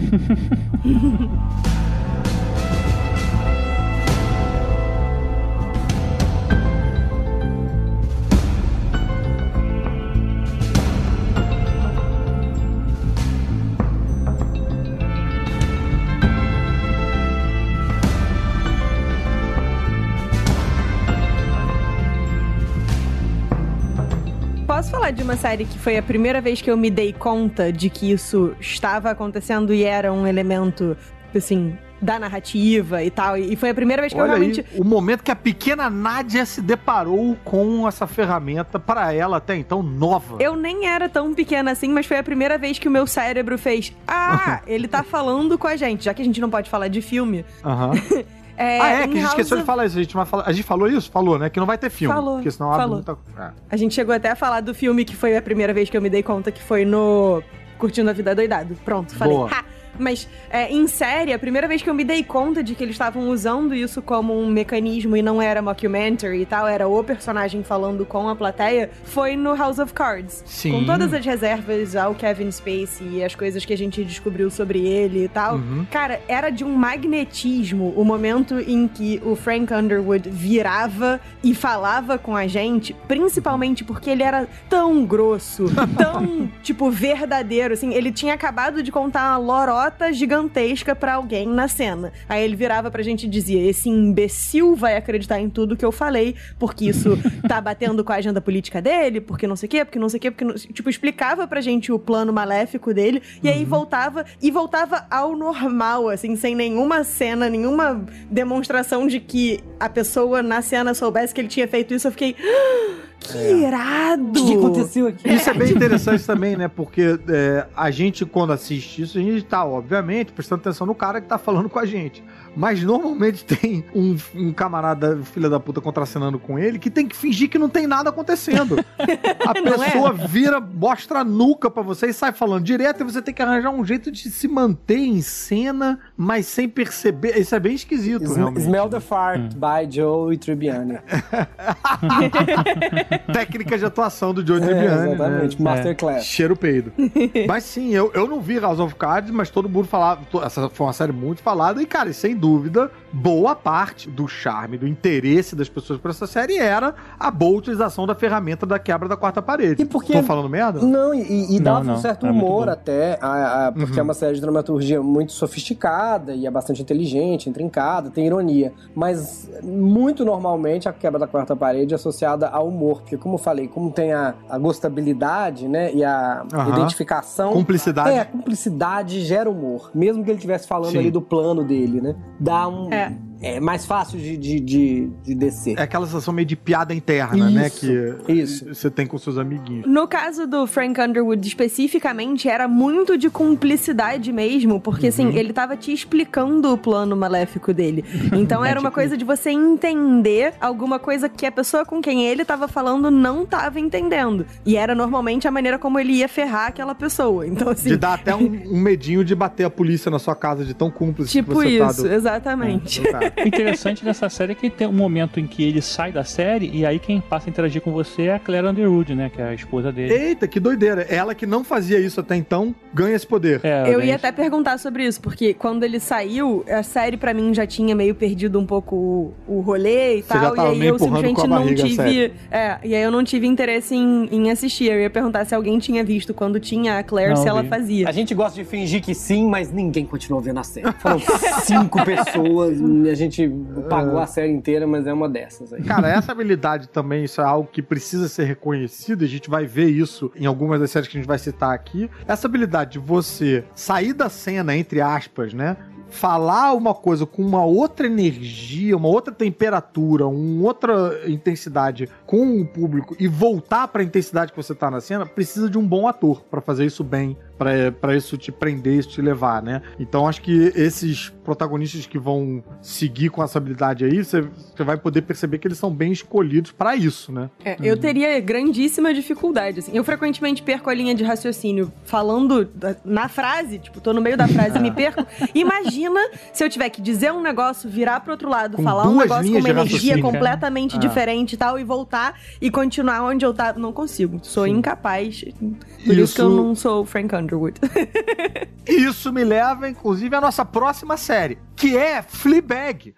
uma série que foi a primeira vez que eu me dei conta de que isso estava acontecendo e era um elemento, assim, da narrativa e tal. E foi a primeira vez que Olha eu realmente. aí, o momento que a pequena Nádia se deparou com essa ferramenta, para ela até então nova. Eu nem era tão pequena assim, mas foi a primeira vez que o meu cérebro fez. Ah, ele tá falando com a gente. Já que a gente não pode falar de filme. Aham. É, ah, é, que a gente House esqueceu de of- falar isso. A gente, vai falar- a gente falou isso? Falou, né? Que não vai ter filme. Falou, Porque senão abre falou. muita. É. A gente chegou até a falar do filme que foi a primeira vez que eu me dei conta que foi no Curtindo a Vida Doidado. Pronto, falei. Boa. Ha! Mas é, em série, a primeira vez que eu me dei conta de que eles estavam usando isso como um mecanismo e não era mockumentary e tal, era o personagem falando com a plateia, foi no House of Cards. Sim. Com todas as reservas ao Kevin Spacey e as coisas que a gente descobriu sobre ele e tal. Uhum. Cara, era de um magnetismo o momento em que o Frank Underwood virava e falava com a gente, principalmente porque ele era tão grosso, tão, tipo, verdadeiro, assim. Ele tinha acabado de contar uma lorota gigantesca pra alguém na cena. Aí ele virava pra gente e dizia: Esse imbecil vai acreditar em tudo que eu falei, porque isso tá batendo com a agenda política dele, porque não sei o quê, porque não sei o quê, porque. Não... Tipo, explicava pra gente o plano maléfico dele, e aí voltava, e voltava ao normal, assim, sem nenhuma cena, nenhuma demonstração de que a pessoa na cena soubesse que ele tinha feito isso. Eu fiquei. "Ah, Que irado! O que aconteceu aqui? Isso é bem interessante também, né? Porque é, a gente, quando assiste isso, a gente tá, obviamente, prestando atenção no cara que tá falando com a gente. Mas normalmente tem um, um camarada, filha da puta, contracenando com ele, que tem que fingir que não tem nada acontecendo. A é? pessoa vira, mostra a nuca pra você e sai falando direto, e você tem que arranjar um jeito de se manter em cena, mas sem perceber. Isso é bem esquisito, Sm- realmente. Smell the Fart, by Joe Tribbiani. Técnica de atuação do Joe É, Tribbiani, exatamente, né? Masterclass. Cheiro peido. mas sim, eu, eu não vi House of Cards, mas todo mundo falava. Essa foi uma série muito falada. E, cara, sem dúvida, boa parte do charme, do interesse das pessoas por essa série era a boa utilização da ferramenta da quebra da quarta parede. E porque- Tô falando merda? Não, e, e Não, dava não, um certo é humor até, a- a- porque é uma série de dramaturgia muito sofisticada e é bastante inteligente, intrincada, tem ironia. Mas muito normalmente a quebra da quarta parede é associada ao humor, porque como eu falei, como tem a, a gostabilidade, né, e a Aham. identificação... Cumplicidade. É, a cumplicidade gera humor. Mesmo que ele estivesse falando Sim. ali do plano dele, né? Dá um... É. Yeah. É mais fácil de, de, de, de descer. É aquela sensação meio de piada interna, né? Isso, Que isso. você tem com seus amiguinhos. No caso do Frank Underwood especificamente, era muito de cumplicidade mesmo, porque assim, ele tava te explicando o plano maléfico dele. Então era uma coisa de você entender alguma coisa que a pessoa com quem ele tava falando não tava entendendo. E era normalmente a maneira como ele ia ferrar aquela pessoa. Então assim, De dar até um, um medinho de bater a polícia na sua casa de tão cúmplice que tipo você isso, tá do... exatamente. cara. O interessante dessa série é que tem um momento em que ele sai da série e aí quem passa a interagir com você é a Claire Underwood, né? Que é a esposa dele. Eita, que doideira. Ela que não fazia isso até então, ganha esse poder. É, Eu né, ia até perguntar sobre isso, porque quando ele saiu, a série pra mim já tinha meio perdido um pouco o, o rolê e Você já tal, e aí meio eu simplesmente com a não barriga tive. É, e aí eu não tive interesse em, em assistir. Eu ia perguntar se alguém tinha visto quando tinha a Claire, Não, se ela vi. fazia. A gente gosta de fingir que sim, mas ninguém continuou vendo a série. Foram cinco pessoas, gente pagou a série inteira, mas é uma dessas aí. Cara, essa habilidade também, isso é algo que precisa ser reconhecido, a gente vai ver isso em algumas das séries que a gente vai citar aqui. Essa habilidade de você sair da cena, entre aspas, né? Falar uma coisa com uma outra energia, uma outra temperatura, uma outra intensidade com o público e voltar para a intensidade que você tá na cena, precisa de um bom ator para fazer isso bem, pra pra isso te prender, isso te levar, né? Então acho que esses protagonistas que vão seguir com essa habilidade aí, você vai poder perceber que eles são bem escolhidos pra isso, né? É, eu teria grandíssima dificuldade, assim. Eu frequentemente perco a linha de raciocínio falando na frase, tipo, tô no meio da frase e me perco. Imagina se eu tiver que dizer um negócio, virar pro outro lado, Com falar um negócio com uma energia completamente Ah. diferente e tal, e voltar e continuar onde eu tava. Não consigo. Sou incapaz. Por isso... que eu Isso- não sou Frank Underwood. Isso me leva, inclusive, à nossa próxima série, que é Fleabag.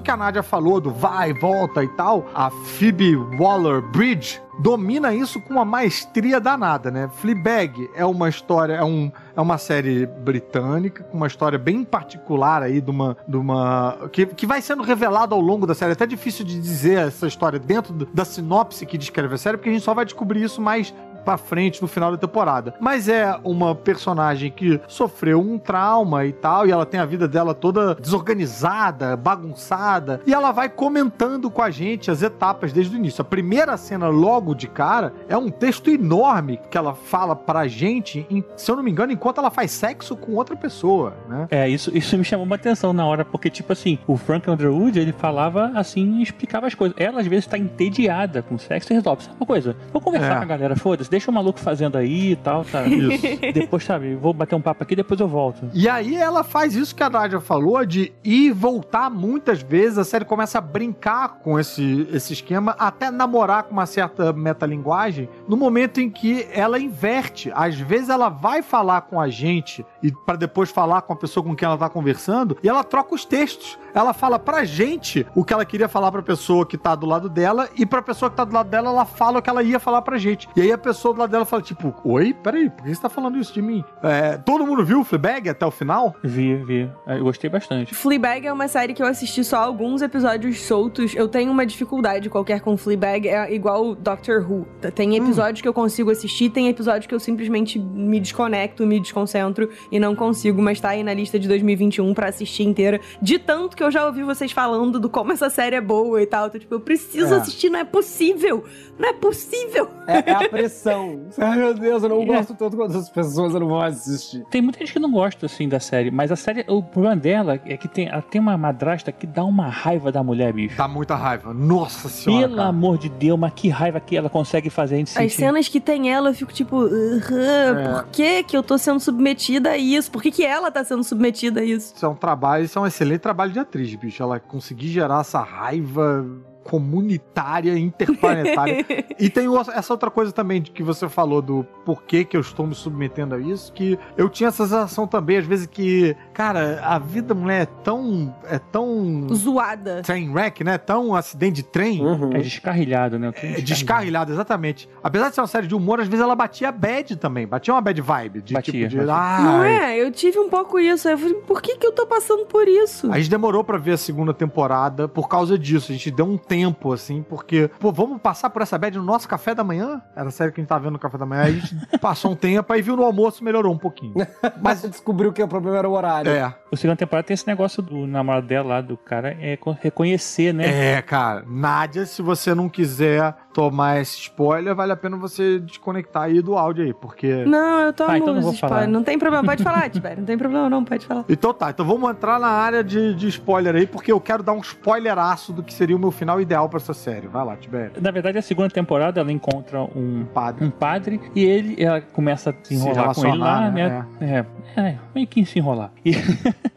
Isso que a Nádia falou do vai, volta e tal, a Phoebe Waller-Bridge domina isso com uma maestria danada, né? Fleabag é uma história, é, um, é uma série britânica, com uma história bem particular aí de uma... De uma que, que vai sendo revelada ao longo da série. É até difícil de dizer essa história dentro da sinopse que descreve a série, porque a gente só vai descobrir isso mais pra frente no final da temporada. Mas é uma personagem que sofreu um trauma e tal, e ela tem a vida dela toda desorganizada, bagunçada, e ela vai comentando com a gente as etapas desde o início. A primeira cena, logo de cara, é um texto enorme que ela fala pra gente, em- se eu não me engano, enquanto ela faz sexo com outra pessoa, né? É, isso, isso me chamou uma atenção na hora, porque, tipo assim, o Frank Underwood, ele falava assim e explicava as coisas. Ela, às vezes, tá entediada com sexo e resolve. Sabe uma coisa? Vou conversar É. com a galera, foda-se, deixa o maluco fazendo aí e tal, tá? Isso. depois, sabe, vou bater um papo aqui, depois eu volto. E aí ela faz isso que a Nádia falou, de ir e voltar muitas vezes. A série começa a brincar com esse, esse esquema, até namorar com uma certa metalinguagem, no momento em que ela inverte. Às vezes ela vai falar com a gente e para depois falar com a pessoa com quem ela tá conversando, e ela troca os textos. Ela fala pra gente o que ela queria falar pra pessoa que tá do lado dela, e pra pessoa que tá do lado dela, ela fala o que ela ia falar pra gente. E aí a pessoa do lado dela fala, tipo, oi, peraí, por que você tá falando isso de mim? É, todo mundo viu o Fleabag até o final? Vi, vi. É, Eu gostei bastante. Fleabag é uma série que eu assisti só alguns episódios soltos. Eu tenho uma dificuldade qualquer com Fleabag, é igual Doctor Who. Tem episódios que eu consigo assistir, tem episódios que eu simplesmente me desconecto, me desconcentro e não consigo, mas tá aí na lista de 2021 pra assistir inteira. De tanto que eu já ouvi vocês falando do como essa série é boa e tal. Então, tipo, eu preciso É. assistir, não é possível! Não é possível! É, é a pressão. Ai, meu Deus, eu não É. gosto tanto quanto as pessoas, eu não vou assistir. Tem muita gente que não gosta, assim, da série, mas a série, o problema dela é que tem, ela tem uma madrasta que dá uma raiva da mulher, bicho. Dá muita raiva. Nossa senhora. Pelo cara. amor de Deus, mas que raiva que ela consegue fazer a gente As sentir. cenas que tem ela, eu fico tipo, "Aham, por que que eu tô sendo submetida a isso? Por que que ela tá sendo submetida a isso? Isso é um trabalho, isso é um excelente trabalho de atriz, bicho. Ela conseguir gerar essa raiva comunitária, interplanetária. e tem essa outra coisa também de que você falou do porquê que eu estou me submetendo a isso, que eu tinha essa sensação também, às vezes, que, cara, a vida da mulher é tão. é tão. Zoada. train wreck, né? Tão acidente de trem. Uhum. É descarrilhado, né? Tudo É descarrilhado, exatamente. Apesar de ser uma série de humor, às vezes ela batia bad também. Batia uma bad vibe. De Batia, tipo de. batia. Não "Ai, é? Eu tive um pouco isso. Eu falei, por que que eu tô passando por isso? A gente demorou pra ver a segunda temporada por causa disso. A gente deu um tempo, assim, porque, pô, vamos passar por essa bad no nosso café da manhã? Era a série que a gente tava vendo no café da manhã. Aí a gente passou um tempo, aí viu no almoço, melhorou um pouquinho. Mas descobriu que o problema era o horário. É. O segunda temporada tem esse negócio do namorado dela lá, do cara, é co- reconhecer, né? É, cara. Nádia, se você não quiser tomar esse spoiler, vale a pena você desconectar aí do áudio aí, porque. Não, eu tomo Tá, então não vou spoilers. falar. Não tem problema, pode falar, Tibério. Não tem problema não, pode falar. Então tá, então vamos entrar na área de, de spoiler aí, porque eu quero dar um spoileraço do que seria o meu final ideal pra essa série. Vai lá, Tibério. Na verdade, a segunda temporada ela encontra um Padre. um padre e ele ela começa a se enrolar com ele lá, né? né? É, é, meio que se enrolar. E-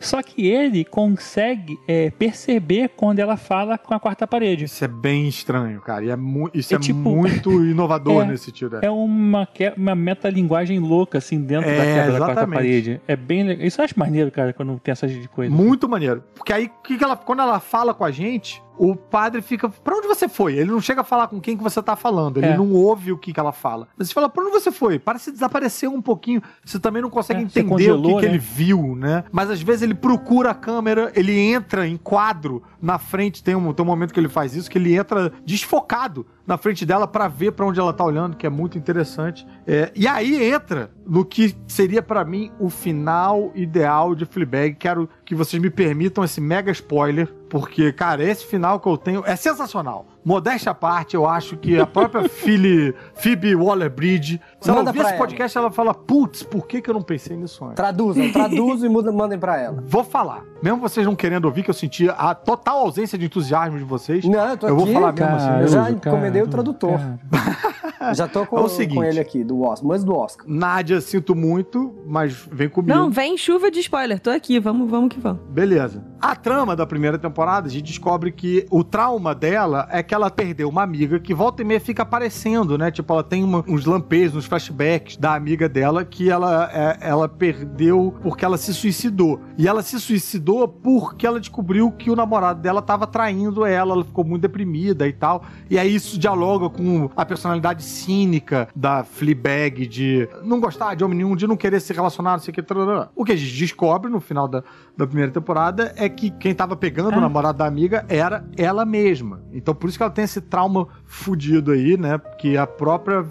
Só que ele consegue é, perceber quando ela fala com a quarta parede. Isso é bem estranho, cara. E é mu- isso é, É tipo- muito inovador É. nesse sentido. É uma, que- uma metalinguagem louca, assim, dentro É, da quebra da quarta exatamente. parede. É bem legal. Isso eu acho maneiro, cara, quando tem essas de coisa. Muito maneiro. Porque aí, que ela, quando ela fala com a gente, o padre fica. Pra onde você foi? Ele não chega a falar com quem que você tá falando. Ele É. não ouve o que, que ela fala. Mas você fala, pra onde você foi? Parece desaparecer um pouquinho. Você também não consegue É, entender congelou, o que, que né? ele viu, né? Mas às vezes ele procura a câmera, ele entra em quadro na frente. Tem um, tem um momento que ele faz isso, que ele entra desfocado na frente dela pra ver pra onde ela tá olhando, que é muito interessante. É, e aí entra no que seria pra mim o final ideal de Fleabag. Quero que vocês me permitam esse mega spoiler, porque, cara, esse final que eu tenho é sensacional. Modéstia à parte, eu acho que a própria Philly, Phoebe Waller-Bridge, se ela ouvir esse ela. podcast, ela fala, putz, por que, que eu não pensei nisso antes? Traduzam, traduzam e muda- mandem pra ela. Vou falar. Mesmo vocês não querendo ouvir, que eu senti a total ausência de entusiasmo de vocês. Não, eu tô Eu vou aqui. falar mesmo assim. eu já encomendei o tradutor. cara. Já tô com, É o seguinte. com ele aqui, do Oscar, mas do Oscar. Nádia, sinto muito, mas vem comigo. Não, vem chuva de spoiler. Tô aqui, vamos, vamos que vamos. Beleza. A trama da primeira temporada, a gente descobre que o trauma dela é que ela perdeu uma amiga que volta e meia fica aparecendo, né? Tipo, ela tem uma- uns lampejos, uns flashbacks da amiga dela que ela, é, ela perdeu porque ela se suicidou. E ela se suicidou porque ela descobriu que o namorado dela tava traindo ela, ela ficou muito deprimida e tal. E aí isso dialoga com a personalidade cínica da Fleabag de não gostar de homem nenhum, de não querer se relacionar, não sei o que. tarará. O que a gente descobre no final da, da primeira temporada é que quem tava pegando o namorado da amiga era ela mesma. Então por isso que ela tem esse trauma fudido aí, né? Que a própria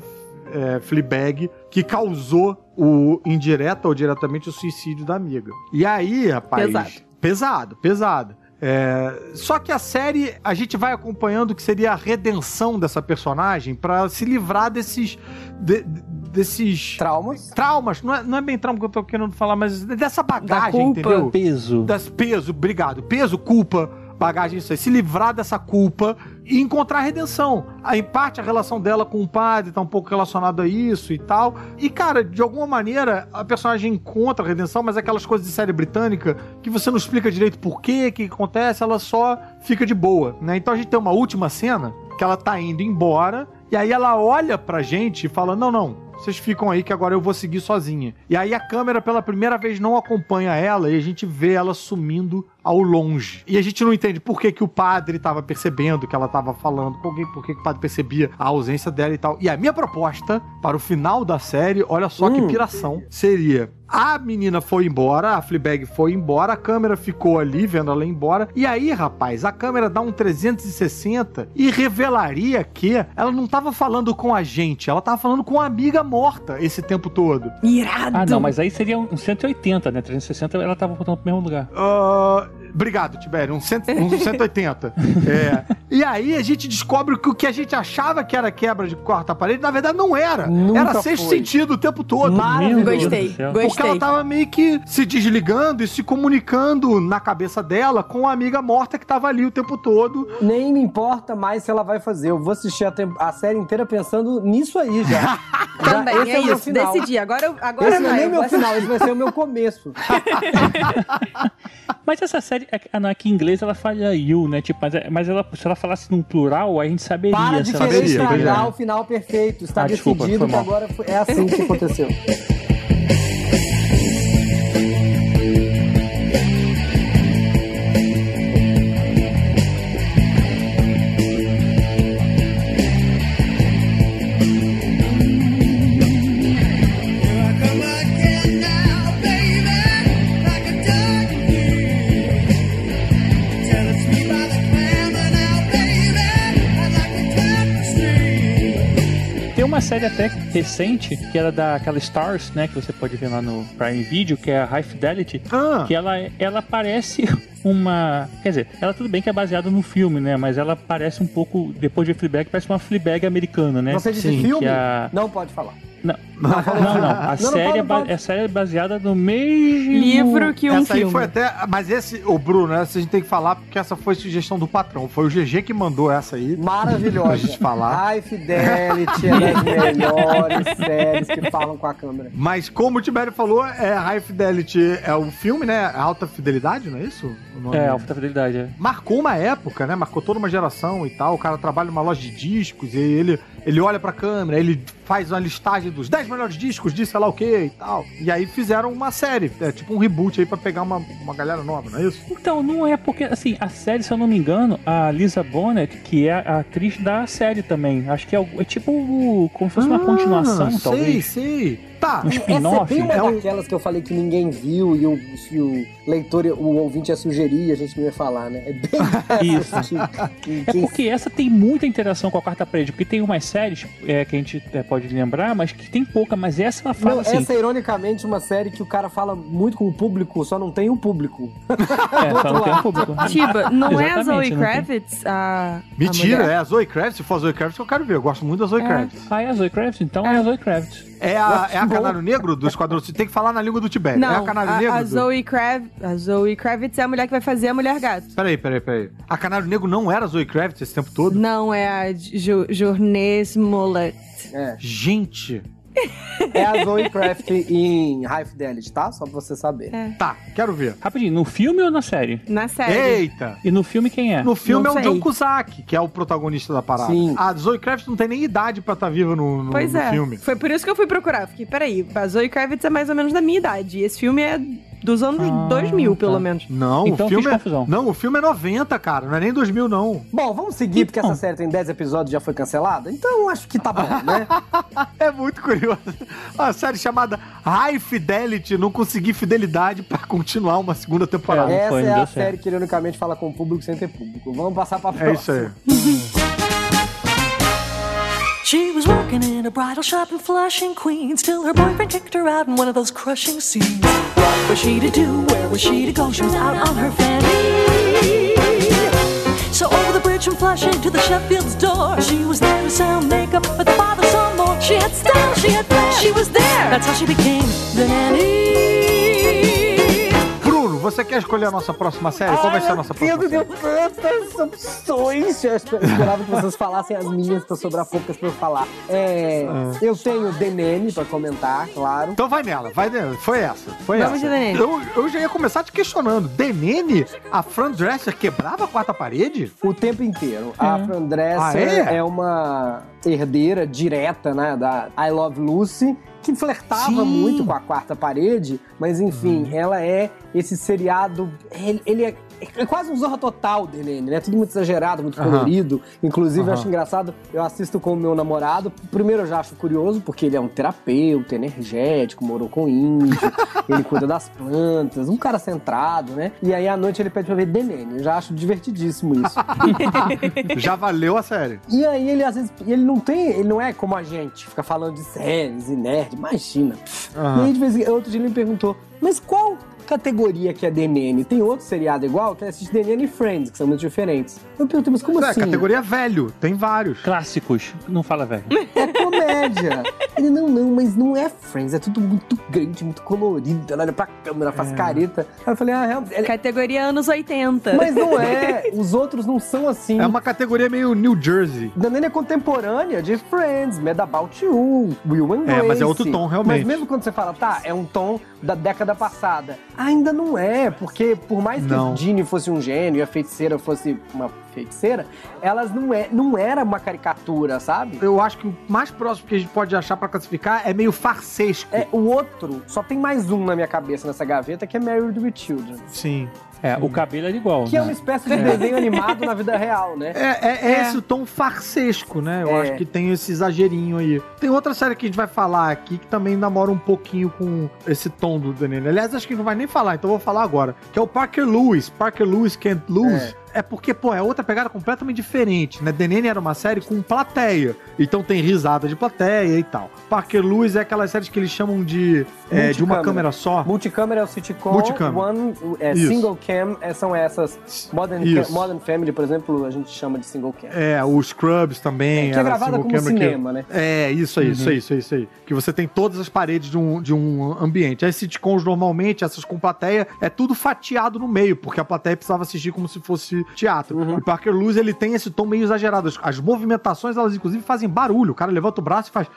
é, Fleabag que causou o indireta ou diretamente o suicídio da amiga. E aí, rapaz. Pesado. Pesado, pesado. É, só que a série a gente vai acompanhando o que seria a redenção dessa personagem pra se livrar desses de- de- desses Traumas. traumas. Não é, não é bem trauma que eu tô querendo falar, mas dessa bagagem, culpa. entendeu? Peso. das peso, obrigado. Peso, culpa, bagagem, isso aí. Se livrar dessa culpa e encontrar redenção. Em parte, a relação dela com o padre tá um pouco relacionada a isso e tal. E, cara, de alguma maneira, a personagem encontra a redenção, mas aquelas coisas de série britânica que você não explica direito por quê, o que acontece, ela só fica de boa, né? Então a gente tem uma última cena que ela tá indo embora e aí ela olha pra gente e fala: Não, não, vocês ficam aí que agora eu vou seguir sozinha. E aí a câmera pela primeira vez não acompanha ela e a gente vê ela sumindo ao longe. E a gente não entende por que, que o padre tava percebendo que ela tava falando com alguém, por que, que o padre percebia a ausência dela e tal. E a minha proposta para o final da série, olha só que Hum. piração, seria a menina foi embora, a Fleabag foi embora, a câmera ficou ali vendo ela ir embora. E aí, rapaz, a câmera dá um 360 e revelaria que ela não tava falando com a gente, ela tava falando com a amiga morta esse tempo todo. Irado. Ah, não, mas aí seria um 180, né? 360 ela tava voltando pro mesmo lugar. Ah, obrigado, Tibério. Um, cento, um 180. é. E aí a gente descobre que o que a gente achava que era quebra de quarta parede, na verdade não era. Nunca era sexto foi. sentido o tempo todo. Maravilhoso. Gostei, céu. Porque gostei. ela tava meio que se desligando e se comunicando na cabeça dela com a amiga morta que tava ali o tempo todo. Nem me importa mais se ela vai fazer. Eu vou assistir a, a série inteira pensando nisso aí já. já Também, esse é, o meu isso. final. Decidi. Agora, eu- agora Esse não é nem eu meu final, esse vai ser o meu começo. Mas essa série, é- ah, não, aqui em inglês ela fala you, né? Tipo, mas, é- mas ela, se ela falasse num plural, a gente saberia. Para de querer é. estragar o final perfeito. Está Ah, desculpa, decidido foi que agora foi- é assim que aconteceu. série até recente, que era daquela Stars, né? Que você pode ver lá no Prime Video, que é a High Fidelity. Ah. Que ela, ela parece uma. Quer dizer, ela tudo bem que é baseada no filme, né? Mas ela parece um pouco, depois de Fleabag, parece uma Fleabag americana, né? Você disse Sim, filme? que a- Não pode falar. Não, não, não. A, não, série, pode, é ba- pode. a série é baseada no mesmo. Livro que um essa aí filme. foi até. Mas esse, o Bruno, essa a gente tem que falar porque essa foi sugestão do patrão. Foi o GG que mandou essa aí. Maravilhosa. Pra gente falar. High Fidelity é das melhores séries que falam com a câmera. Mas como o Tibério falou, é High Fidelity é o filme, né? Alta Fidelidade, não é isso? Nome? É, alta fidelidade. É. Marcou uma época, né? Marcou toda uma geração e tal. O cara trabalha numa loja de discos e ele, ele olha pra câmera, ele faz uma listagem dos 10 melhores discos de sei lá o que e tal. E aí fizeram uma série, é tipo um reboot aí pra pegar uma, uma galera nova, não é isso? Então, não é porque, assim, a série, se eu não me engano, a Lisa Bonet, que é a atriz da série também. Acho que é, é tipo como se fosse uma Ah, continuação, sei, talvez. sei. Tá, Um Essa é spin-off. bem uma É um- daquelas que eu falei que ninguém viu e o, se o leitor, o ouvinte ia sugerir, a gente não ia falar, né? É bem Isso. essas que, que- É que- porque essa tem muita interação com a quarta parede, porque tem umas séries é, que a gente é, pode lembrar, mas que tem pouca, mas essa ela fala Não, assim. essa é ironicamente uma série que o cara fala muito com o público, só não tem o público. É, só não tem um público. Tiba, não é a Zoe. Kravitz a. mentira, a é a Zoe Kravitz. Se for a Zoe Kravitz, eu quero ver. Eu gosto muito da Zoe Kravitz. Ah, é a Zoe Kravitz? Então é, a Zoe Kravitz. É a, é a. Canário Negro do Esquadrão Suicida. Tem que falar na língua do Tibete. é a Não, Canário a, Negro a do... Zoe Krav, a Zoe Kravitz é a mulher que vai fazer a Mulher Gato. Peraí, peraí, peraí. A Canário Negro não era a Zoe Kravitz esse tempo todo? Não é a Ju, Journée Smollett. É. Gente. É a Zoe Craft em High Fidelity, tá? Só pra você saber. É. Tá, quero ver. Rapidinho, no filme ou na série? Na série. Eita! E no filme quem é? No filme Não é o sei. John Cusack, que é o protagonista da parada. Sim. A Zoe Kravitz não tem nem idade pra estar viva no, no, Pois no é. filme. Foi por isso que eu fui procurar. Fiquei, peraí, a Zoe Kravitz é mais ou menos da minha idade. E esse filme é dos anos Ah, 2000, pelo tá. menos. Não, Então o filme fiz é... confusão. Não, o filme é 90, cara. Não é nem 2000, não. Bom, vamos seguir, porque Então. essa série tem 10 episódios e já foi cancelada? Então acho que tá bom, né? É muito curioso. Uma série chamada High Fidelity, não consegui fidelidade pra continuar uma segunda temporada. É. Essa foi, não é a série certo. que ironicamente fala com o público sem ter público. Vamos passar pra próxima. É isso aí. She was working in a bridal shop in Flushing, Queens, till her boyfriend kicked her out in one of those crushing scenes. What was she to do? Where was she to go? She was out on her fanny. So over the bridge from Flushing to the Sheffield's door, she was there to sell makeup, but the father saw more. She had style, she had flair, she was there. That's how she became the nanny. Você quer escolher a nossa próxima série? Qual vai ser a nossa próxima Deus, série? deu tantas opções. Eu esper- esperava que vocês falassem as minhas pra sobrar poucas pra eu falar. É, Eu tenho The Nanny pra comentar, claro. Então vai nela, vai nela. Foi essa, foi Vamos essa. de Denene. Eu, eu já ia começar te questionando. Denene, a Fran Dresser quebrava a quarta parede? O tempo inteiro. A Fran Dresser Ah, é? é? uma herdeira direta, né, da I Love Lucy, que flertava Sim. muito com a quarta parede, mas enfim, ela é esse seriado. Ele, ele é, é quase um Zorra Total dele, né? Tudo muito exagerado, muito colorido. Inclusive, eu acho engraçado, eu assisto com o meu namorado. Primeiro, eu já acho curioso, porque ele é um terapeuta, energético, morou com índio, ele cuida das plantas, um cara centrado, né? E aí, à noite, ele pede pra ver Denene. Eu já acho divertidíssimo isso. Já valeu a série. E aí ele às vezes ele não tem, ele não é como a gente, fica falando de séries e nerd, imagina. Aham. E aí de vez em outro dia ele me perguntou, mas qual categoria que é DNN? Tem outro seriado igual que assiste DNN e Friends, que são muito diferentes. Eu perguntei, mas como é, assim? categoria velho, tem vários. Clássicos. Não fala velho. É comédia. ele, não, não, mas não é Friends, é tudo muito grande, muito colorido, ela olha pra câmera, faz careta. Aí eu falei, ah, realmente. ele- Categoria anos 80. Mas não é, os outros não são assim. É uma categoria meio New Jersey. Danene é contemporânea de Friends, Mad About You, Will and É, Grace. mas é outro tom, realmente. Mas mesmo quando você fala, tá, é um tom da década passada, ainda não é, porque por mais que Não. o Ginny fosse um gênio e a feiticeira fosse uma feiticeira, elas não, é, não era uma caricatura, sabe? Eu acho que o mais próximo que a gente pode achar pra classificar é meio farsesco. É, o outro, só tem mais um na minha cabeça nessa gaveta, que é Married with Children. Sim. É, o cabelo era igual. Que é né? uma espécie de desenho animado na vida real, né? É, é- é esse o tom farsesco, né? Eu É. acho que tem esse exagerinho aí. Tem outra série que a gente vai falar aqui que também namora um pouquinho com esse tom do Danilo. Aliás, acho que não vai nem falar, então eu vou falar agora. Que é o Parker Lewis. Parker Lewis Can't Lose. É porque, pô, é outra pegada completamente diferente, né? Nanny era uma série com plateia. Então tem risada de plateia e tal. Parker Lewis é aquelas séries que eles chamam de, é, de uma câmera só. Multicâmera é o sitcom, Multicâmera. one, é, single cam é, são essas. Modern, Isso. Ca- Modern Family, por exemplo, a gente chama de single cam. É, o Scrubs também. É, que é gravada como camera que- cinema, né? É, isso aí, Uhum. isso aí, isso aí, isso aí. Que você tem todas as paredes de um, de um ambiente. As sitcoms, normalmente, essas com plateia, é tudo fatiado no meio, porque a plateia precisava assistir como se fosse teatro. Uhum. E Parker Lewis, ele tem esse tom meio exagerado. As, as movimentações, elas inclusive fazem barulho. O cara levanta o braço e faz...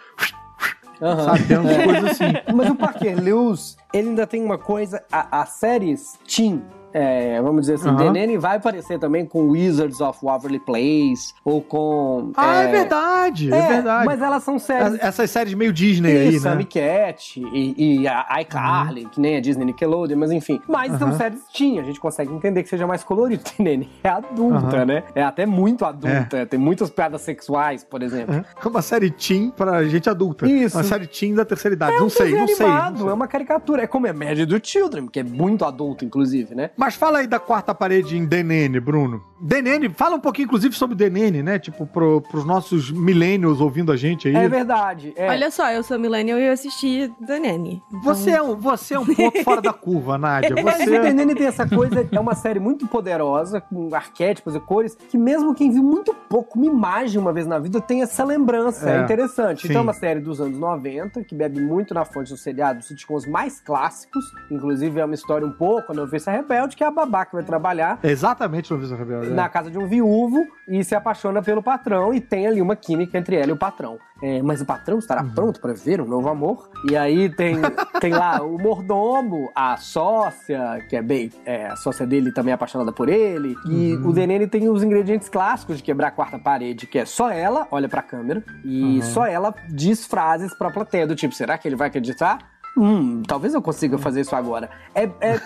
Aham. Sabe, tem umas É. coisas assim. Mas o Parker Lewis, ele ainda tem uma coisa, a- as séries teen, é, vamos dizer assim, Aham. The Nanny vai aparecer também com Wizards of Waverly Place, ou com... Ah, é, verdade, é, é, verdade. Mas elas são séries... Es- Essas séries meio Disney aí, Isso, né? Sammy Cat e, e a iCarly, que nem a Disney Nickelodeon, mas enfim. Mas são Aham. séries teen, a gente consegue entender que seja mais colorido. Nem é adulta, Aham. né? É até muito adulta. Tem muitas piadas sexuais, por exemplo. É uma série teen pra gente adulta. Isso. Uma série teen da terceira idade. É não sei, não sei, não sei. É uma caricatura. É como é média do Children, que é muito adulto, inclusive, né? Mas fala aí da quarta parede em Denene, Bruno. Denene, fala um pouquinho, inclusive, sobre Denene, né? Tipo, pro, pros nossos millennials ouvindo a gente aí. É verdade. É. Olha só, eu sou millennial e eu assisti The Nanny. Você é, um, você é um ponto fora da curva, Nádia. Mas o Você... The Nanny tem essa coisa, é uma série muito poderosa, com arquétipos e cores, que mesmo quem viu muito pouco, uma imagem uma vez na vida, tem essa lembrança. É, É, interessante. sim. Então é uma série dos anos 90, que bebe muito na fonte do seriado, dos sitcoms mais clássicos. Inclusive é uma história um pouco, a Noviça Rebelde, que é a babá que vai trabalhar É exatamente o Visa Rebelde. na casa de um viúvo e se apaixona pelo patrão e tem ali uma química entre ela e o patrão. É, mas o patrão estará Uhum. pronto para ver um novo amor? E aí tem, tem lá o mordomo, a sócia, que é bem. é, a sócia dele também é apaixonada por ele. E Uhum. o Denene tem os ingredientes clássicos de quebrar a quarta parede, que é só ela olha pra câmera e Uhum. só ela diz frases pra plateia, do tipo, será que ele vai acreditar? Hum, talvez eu consiga fazer isso agora. É, é,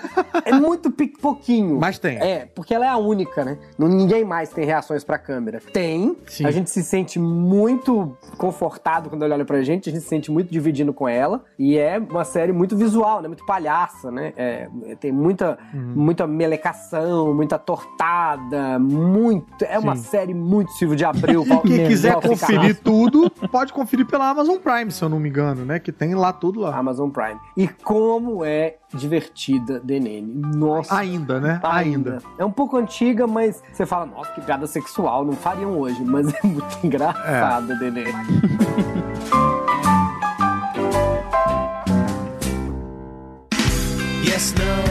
é muito pouquinho. Mas tem. É, porque ela é a única, né? Ninguém mais tem reações pra câmera. Tem. Sim. A gente se sente muito confortado quando ela olha pra gente, a gente se sente muito dividindo com ela. E é uma série muito visual, né? Muito palhaça, né? É, tem muita, Uhum. muita melecação, muita tortada, muito. É uma Sim. série muito Silvio de Abreu. E quem quiser conferir tudo, pode conferir pela Amazon Prime, se eu não me engano, né? Que tem lá tudo lá. Amazon Prime. E como é divertida The. Nossa. Ainda, né? Ainda. É um pouco antiga, mas você fala, nossa, que piada sexual, não fariam hoje, mas é muito engraçada, The Nanny. Yes, no,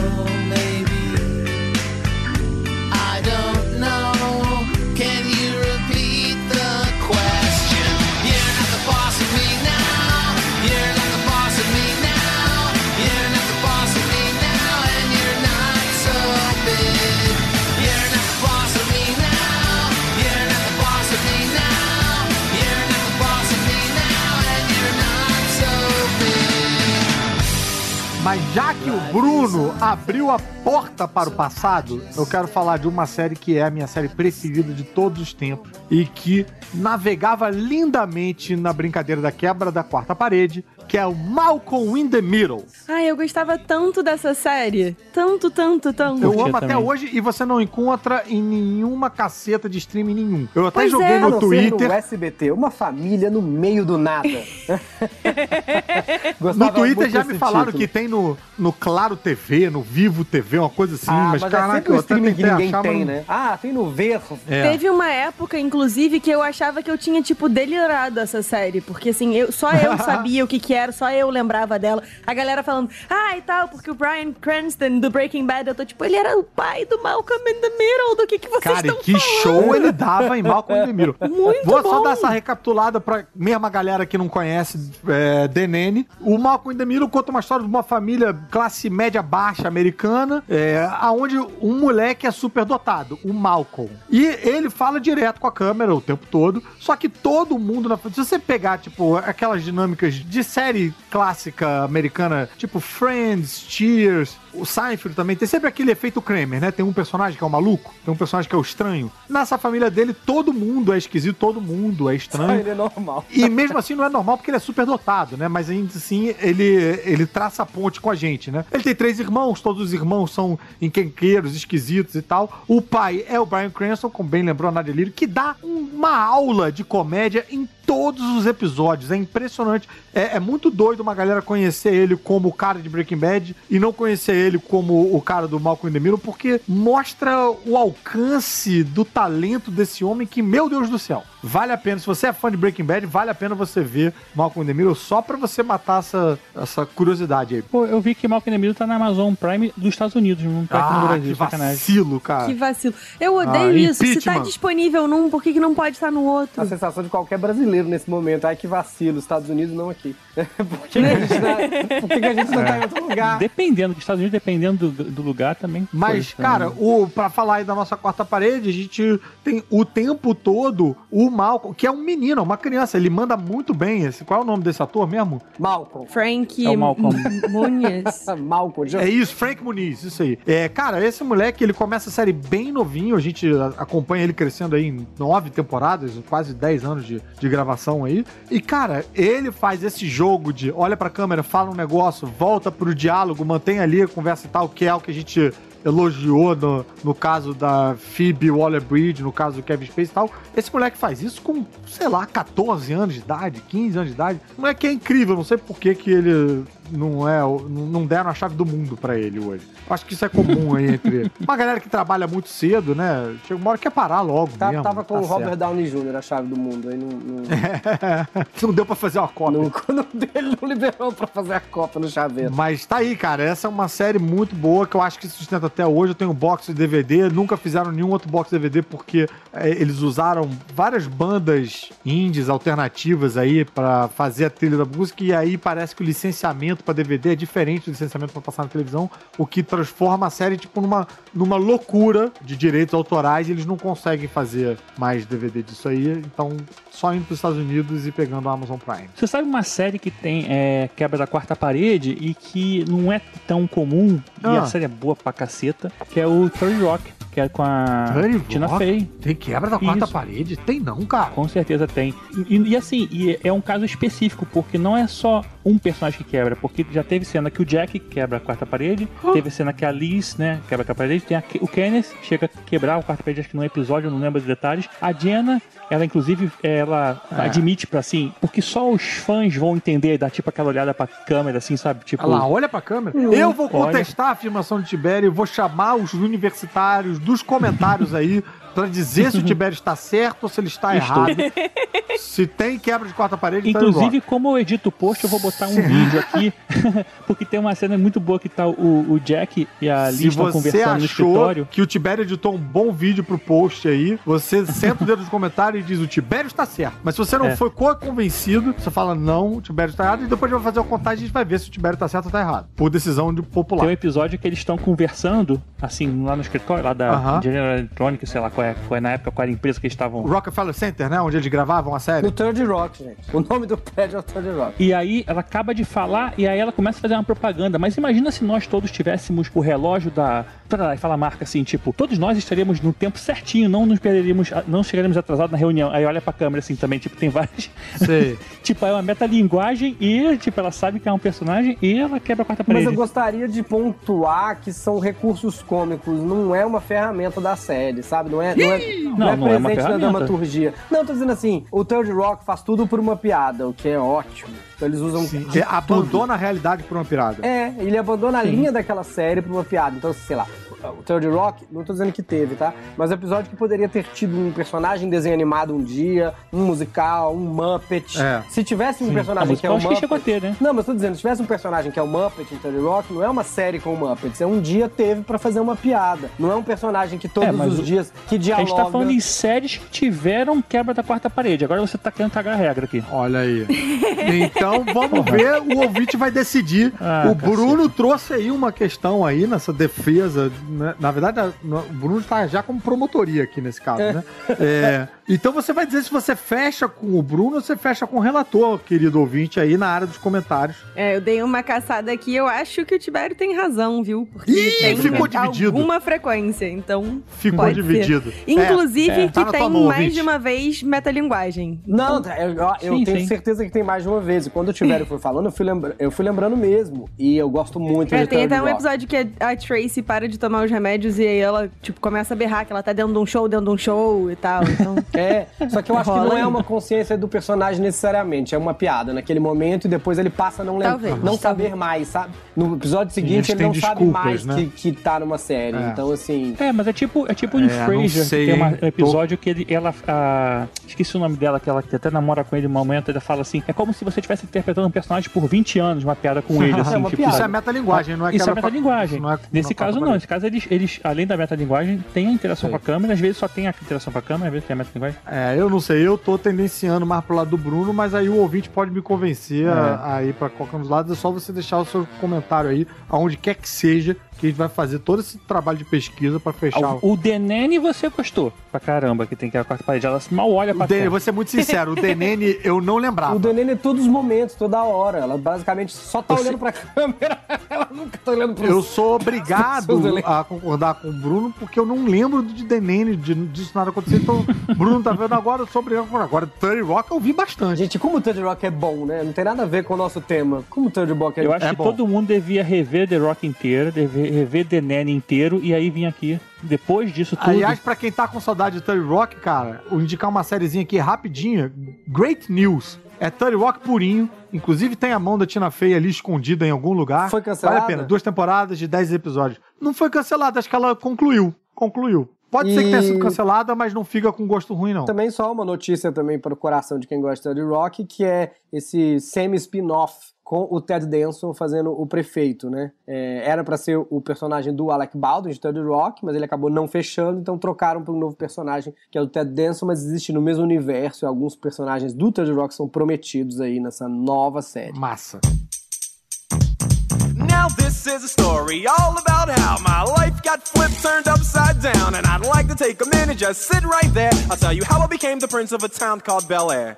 Bruno abriu a porta para o passado, eu quero falar de uma série que é a minha série preferida de todos os tempos e que navegava lindamente na brincadeira da quebra da quarta parede, que é o Malcolm in the Middle. Ai, eu gostava tanto dessa série. Tanto, tanto, tanto. Eu Curtia amo até também. hoje e você não encontra em nenhuma caceta de streaming nenhum. Eu até Pois joguei é. No não ser Twitter. no SBT, uma família no meio do nada. No Twitter já me falaram título. que tem no, no Claro TV, no Vivo TV, uma coisa assim, Ah, mas, mas, é caraca, um eu até streaming que ninguém achar, tem, né? Ah, tem no Verso. É. Teve uma época, inclusive, que eu achava que eu tinha, tipo, delirado essa série. Porque, assim, eu, só eu sabia o que que era, só eu lembrava dela. A galera falando, ah, e tal, porque o Brian Cranston do Breaking Bad, eu tô tipo, ele era o pai do Malcolm in the Middle, do que que vocês Cara, estão que show ele dava em Malcolm in the Middle. Muito Vou só bom. dar essa recapitulada pra mesma galera que não conhece é, The Nanny. O Malcolm in the Middle conta uma história de uma família classe média baixa americana, é, aonde um moleque é super dotado, o Malcolm. E ele fala direto com a câmera o tempo todo, só que todo mundo, na, se você pegar, tipo, aquelas dinâmicas de série clássica americana, tipo Friends, Cheers, o Seinfeld também tem sempre aquele efeito Kramer, né? Tem um personagem que é o maluco, tem um personagem que é o estranho. Nessa família dele, todo mundo é esquisito, todo mundo é Só estranho. ele é normal. E mesmo assim não é normal porque ele é super dotado, né? Mas ainda assim ele, ele traça a ponte com a gente, né? Ele tem três irmãos, todos os irmãos são enquenqueiros, esquisitos e tal. O pai é o Brian Cranston, como bem lembrou a Nadia Lírio, que dá uma aula de comédia em todos os episódios. É impressionante. É, é muito doido uma galera conhecer ele como o cara de Breaking Bad e não conhecer ele como o cara do Malcolm in the Middle, porque mostra o alcance do talento desse homem que, meu Deus do céu, vale a pena. Se você é fã de Breaking Bad, vale a pena você ver Malcolm in the Middle só pra você matar essa, essa curiosidade aí. Pô, eu vi que Malcolm in the Middle tá na Amazon Prime dos Estados Unidos, não tá aqui no Ah, Brasil, que sacanagem. vacilo, cara. Que vacilo. Eu odeio Ah, isso. Se tá disponível num, por que, que não pode estar no outro? A sensação de qualquer brasileiro nesse momento. Ai, que vacilo, Estados Unidos não aqui. Por que, que a gente não, por que, que a gente não tá em outro lugar? Dependendo, dos Estados Unidos, dependendo do, do lugar também. Mas, pode também. cara, o, pra falar aí da nossa quarta parede, a gente tem o tempo todo o Malcolm, que é um menino, uma criança, ele manda muito bem. Esse, qual é o nome desse ator mesmo? Malcolm. Frank É Malcolm. Muniz. Malcolm. Já... É isso, Frank Muniz, isso aí. É, cara, esse moleque, ele começa a série bem novinho, a gente acompanha ele crescendo aí em nove temporadas, quase dez anos de, de gravação aí. E, cara, ele faz esse jogo de olha pra câmera, fala um negócio, volta pro diálogo, mantém ali a conversa e tal, que é o que a gente elogiou no, no caso da Phoebe Waller-Bridge, no caso do Kevin Spacey e tal. Esse moleque faz isso com, sei lá, 14 anos de idade, 15 anos de idade. O moleque é incrível, não sei por que que ele não é, não deram a chave do mundo pra ele hoje. Acho que isso é comum aí entre uma galera que trabalha muito cedo, né? Chega uma hora que quer parar logo Tá- mesmo. tava com tá o Robert certo. Downey Jr., a chave do mundo. Aí não, não, não deu pra fazer uma cópia. não, quando ele não liberou pra fazer a copa no chaveiro. Mas tá aí, cara. Essa é uma série muito boa que eu acho que sustenta até hoje. Eu tenho box de DVD, nunca fizeram nenhum outro box de DVD porque é, eles usaram várias bandas indies alternativas aí pra fazer a trilha da música e aí parece que o licenciamento pra DVD é diferente do licenciamento pra passar na televisão, o que transforma a série tipo numa, numa loucura de direitos autorais e eles não conseguem fazer mais DVD disso aí, então só indo pros Estados Unidos e pegando a Amazon Prime. Você sabe uma série que tem é, quebra da quarta parede e que não é tão comum, e Ah. a série é boa pra caceta, que é o 30 Rock, que é com a 30 Tina Rock? Fey. Tem quebra da quarta Isso. parede? Tem não, cara. Com certeza tem. E, e assim, e é um caso específico, porque não é só um personagem que quebra, porque já teve cena que o Jack quebra a quarta parede, teve cena que a Liz, né, quebra a quarta parede, tem a- o Kenneth chega a quebrar a quarta parede, acho que num episódio, não lembro os detalhes. A Jenna, ela inclusive, ela É. admite pra assim, porque só os fãs vão entender, dar tipo aquela olhada pra câmera, assim, sabe? Tipo, Olha lá, olha pra câmera. Eu vou Olha. contestar a afirmação de Tibério, vou chamar os universitários dos comentários aí pra dizer se o Tibério está certo ou se ele está Estou. errado. Se tem quebra de quarta parede, tá Inclusive, como eu edito o post, eu vou botar um vídeo aqui, porque tem uma cena muito boa que tá o, o Jack e a Liz Se estão você conversando no achou escritório. que o Tibério editou um bom vídeo pro post aí, você senta o dedo nos comentários e diz o Tibério está certo. Mas se você não É. foi co- convencido, você fala não, o Tibério está errado, e depois vai fazer a contagem e a gente vai ver se o Tibério está certo ou está errado. Por decisão de popular. Tem um episódio que eles estão conversando, assim, lá no escritório, lá da. General Electronics, sei lá qual é, qual é na época, qual era a empresa que eles estavam. Rockefeller Center, né? Onde eles gravavam a série. No Third Rock, gente. O nome do prédio é o Third Rock. E aí ela acaba de falar e aí ela começa a fazer uma propaganda. Mas imagina se nós todos tivéssemos o relógio da. Aí fala a marca assim, tipo, todos nós estaríamos no tempo certinho, não nos perderíamos, não chegaríamos atrasados na reunião. Aí olha pra câmera assim também, tipo, tem várias. Sei. tipo, é uma metalinguagem e, tipo, ela sabe que é um personagem e ela quebra a quarta Mas parede. eu gostaria de pontuar que são recursos cômicos, não é uma ferramenta da série, sabe? Não é, não é, não Não, é não é uma presente na ferramenta. dramaturgia. Não, tô dizendo assim, o Third Rock faz tudo por uma piada, o que é ótimo. Então eles usam Sim, é, tudo. abandona a realidade por uma pirada. É, ele abandona a linha daquela série pra uma piada. Então, sei lá, o Third Rock, não tô dizendo que teve, tá? Mas é um episódio que poderia ter tido um personagem em desenho animado um dia, um musical, um Muppet. É. Se tivesse um A personagem que é o acho que Muppet... chegou a ter, né? Não, mas tô dizendo, se tivesse um personagem que é o Muppet em Third Rock, não é uma série com o Muppets, é um dia teve pra fazer uma piada. Não é um personagem que todos É, mas os o- dias que A dialoga... gente tá falando em séries que tiveram quebra da quarta parede. Agora você tá querendo cagar a regra aqui. Olha aí. Então vamos ver, o ouvinte vai decidir. Ah, o Bruno trouxe aí uma questão aí nessa defesa né, na verdade, o Bruno tá já como promotoria aqui nesse caso, né? É, então você vai dizer se você fecha com o Bruno ou você fecha com o relator, querido ouvinte, aí na área dos comentários. É, eu dei uma caçada aqui, eu acho que o Tibério tem razão, viu? Porque Ih, tem ficou dividido. alguma frequência, então Ficou pode dividido. ser. Inclusive É, é. que Tá tem mão, mais ouvinte. de uma vez metalinguagem. Não, eu, eu- eu Sim, tenho sim. certeza que tem mais de uma vez. E quando o Tibério foi falando, eu fui, lembra- eu fui lembrando mesmo. E eu gosto muito É, de tem até um episódio que a, a Tracy para de tomar os remédios e aí ela, tipo, começa a berrar que ela tá dentro de um show, dentro de um show e tal. Então, É, só que eu acho que não é uma consciência do personagem necessariamente, é uma piada naquele momento e depois ele passa a não, Talvez, não talvez. saber mais, sabe? No episódio seguinte ele não sabe mais né? que, que tá numa série. É. Então, assim. É, mas é tipo, é tipo É, não Frasier, sei, que tem uma- um episódio que ele, ela, a- esqueci o nome dela, que ela que até namora com ele um momento, ele fala assim, é como se você estivesse interpretando um personagem por 20 anos, uma piada com ele, assim, É tipo, piada. Isso é metalinguagem, não é Isso é metalinguagem. isso não é- Nesse não é caso, não. Nesse caso, eles, eles, além da metalinguagem, tem a interação Sei. com a câmera. Às vezes só tem a interação com a câmera, às vezes tem a metalinguagem. É, eu não sei, eu tô tendenciando mais pro lado do Bruno, mas aí o ouvinte pode me convencer É. a, a ir pra qualquer um dos lados. É só você deixar o seu comentário aí, aonde quer que seja, que a gente vai fazer todo esse trabalho de pesquisa pra fechar o. O, o Denene você gostou pra caramba, que tem que ir a quarta parede. Ela mal olha pra Denene, vou ser muito sincero, o Denene eu não lembrava. O Denene é todos os momentos, toda hora. Ela basicamente só tá Você- olhando pra câmera. Ela nunca tá olhando pro Eu sou obrigado a concordar com o Bruno, porque eu não lembro de Denene, de, disso nada acontecer. Então, o Bruno tá vendo agora, eu sou obrigado a concordar. Agora, Thirty Rock eu vi bastante. Gente, como o Third Rock é bom, né? Não tem nada a ver com o nosso tema. Como o Third Rock é Eu acho é que bom. todo mundo devia rever The Rock inteiro, dever, rever The Nene inteiro, e aí vir aqui, depois disso tudo. Aliás, pra quem tá com saudade de Thirty Rock, cara, vou indicar uma sériezinha aqui rapidinha. Great News. É Thirty Rock purinho. Inclusive tem a mão da Tina Fey ali escondida em algum lugar. Foi cancelada? Vale a pena. Duas temporadas de 10 episódios. Não foi cancelada, acho que ela concluiu. Concluiu. Pode ser que tenha E- sido cancelada, mas não fica com gosto ruim, não. Também só uma notícia também para o coração de quem gosta de rock, que é esse semi-spin-off com o Ted Danson fazendo o prefeito, né? É, era para ser o personagem do Alec Baldwin de Ted Rock, mas ele acabou não fechando, então trocaram para um novo personagem que é o Ted Danson, mas existe no mesmo universo e alguns personagens do Ted Rock são prometidos aí nessa nova série. Massa. Now this is a story all about how my life got flipped, turned upside down, and I'd like to take a minute, just sit right there. I'll tell you how I became the prince of a town called Bel Air.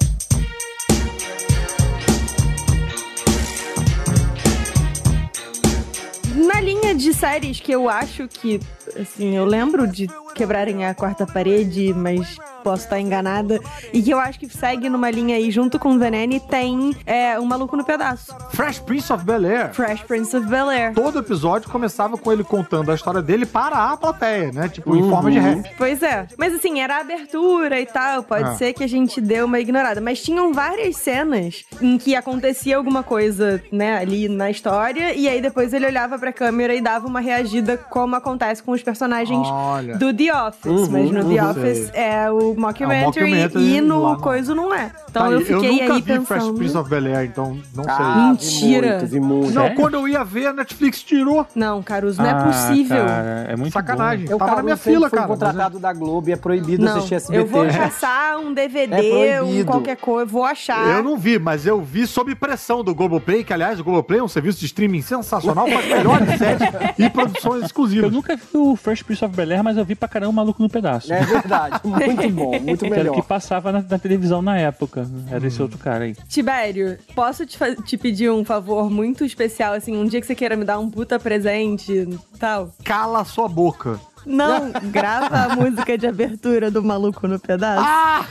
Na linha de séries que eu acho que, assim, eu lembro de quebrarem a quarta parede, mas posso estar enganada, e que eu acho que segue numa linha aí junto com o Venene, tem é, O Maluco no Pedaço. Fresh Prince of Bel-Air. Fresh Prince of Bel-Air. Todo episódio começava com ele contando a história dele para a plateia, né? Tipo, em forma de Uhum. rap. Pois é. Mas assim, era a abertura e tal. Pode Ah. ser que a gente deu uma ignorada. Mas tinham várias cenas em que acontecia alguma coisa, né, ali na história. E aí depois ele olhava pra câmera e dava uma reagida, como acontece com os personagens Olha. do The Office. Uhum, mas no The uhum. Office é o mockumentary, mockumentary, e no lá não. Coisa não é. Então Tá eu aí, fiquei nunca aí vi Fresh pensando. Prince of Bel-Air, então não Ah, Mentira. Vi muito, vi muito. sei. Não, quando eu ia ver, a Netflix tirou. Não, Caruso, não Ah, é possível. cara, é muito Sacanagem. Eu, Tava na minha fila, cara. contratado da Globo e é proibido Não, assistir SBT. eu vou caçar um DVD, É um qualquer coisa, vou achar. Eu não vi, mas eu vi sob pressão do Globoplay, que aliás, o Globoplay é um serviço de streaming sensacional, faz melhores séries e produções Eu exclusivas. nunca vi o Fresh Prince of Bel-Air, mas eu vi pra caramba o Maluco no Pedaço. É verdade, muito bom, muito Que era o melhor. que passava na, na televisão na época. Era esse outro cara aí. Tibério, posso te, te pedir um favor muito especial, assim, um dia que você queira me dar um puta presente e tal? Cala sua boca. Não, grava a música de abertura do Maluco no Pedaço. Ah!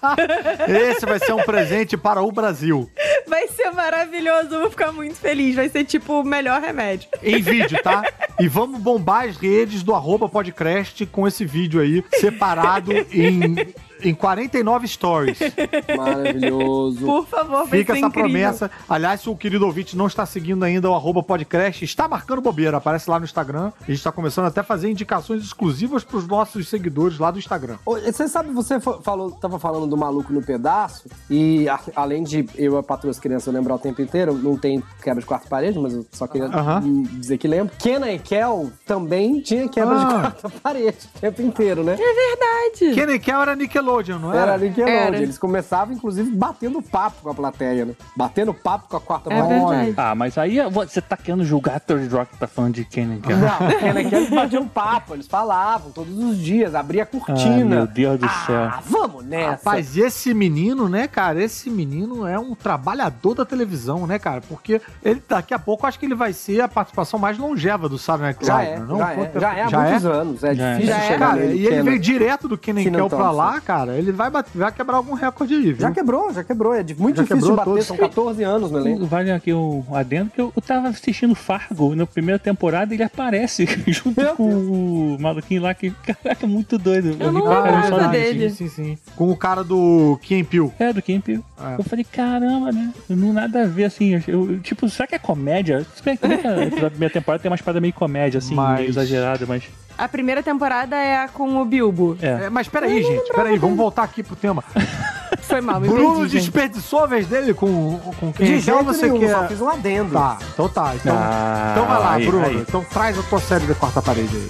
Esse vai ser um presente para o Brasil. Vai ser maravilhoso, eu vou ficar muito feliz. Vai ser, tipo, o melhor remédio. Em vídeo, tá? E vamos bombar as redes do arroba podcast com esse vídeo aí, separado em, em 49 stories. Maravilhoso. Por favor, vai Fica ser essa incrível. promessa. Aliás, se o querido ouvinte não está seguindo ainda o arroba podcast, está marcando bobeira. Aparece lá no Instagram. A gente está começando até a fazer indicações exclusivas para os nossos seguidores lá do Instagram. Você sabe, você fa- falou, tava falando do maluco no pedaço, e a- além de eu e a patroa as crianças lembrar o tempo inteiro, não tem quebra de quarta parede, mas eu só queria hum, dizer que lembro. Kenan e Kel também tinha quebra de Ah. quarta parede o tempo inteiro, né? É verdade. Kenny Kel era Nickelodeon. Nickelodeon, não Era era? Nickelodeon. Era. Eles começavam, inclusive, batendo papo com a plateia, né? Batendo papo com a quarta É parede. Ah, mas aí você tá querendo julgar Third Rock tá falando de Kenan Kel. Não, Kenan Kel, eles batiam papo, eles falavam todos os dias, abria a Ah, cortina. meu Deus do céu. Ah, vamos nessa. Rapaz, e esse menino, né, cara? Esse menino é um trabalhador da televisão, né, cara? Porque ele daqui a pouco acho que ele vai ser a participação mais longeva do Saturday Night já Live, é, não? já é, já é há muitos anos. É Já é. difícil Já é. chegar Cara, nele, e ele veio direto do Kenan Kenan Kel pra lá, cara. Ele vai, bater- vai quebrar algum recorde aí, viu? Já quebrou, já quebrou. É de- muito Já difícil de quebrou bater, todos. são 14 anos no elenco. Vale aqui o adendo que eu, eu tava assistindo Fargo na primeira temporada e ele aparece junto Meu com o maluquinho lá que, caraca, é muito doido. Eu ri não pra caramba lembro só dele. Sim, sim, sim. Com o cara do Kim Peele. É, do Kim Peele. É. Eu falei, caramba, né? Não nada a ver, assim. Eu, eu- tipo, será que é comédia? Se bem que a primeira temporada tem uma espada meio comédia, assim, Mas- meio exagerada, mas... A primeira temporada é a com o Bilbo. É. É, mas peraí, gente, peraí, vamos voltar aqui pro tema. Foi mal, me Bruno perdi, gente. desperdiçou a vez dele com, com quem De jeito você nenhum, quer... só fiz um adendo. Tá, então tá. Então, Ah, então vai lá, aí, Bruno. aí. Então traz a tua série da quarta parede aí.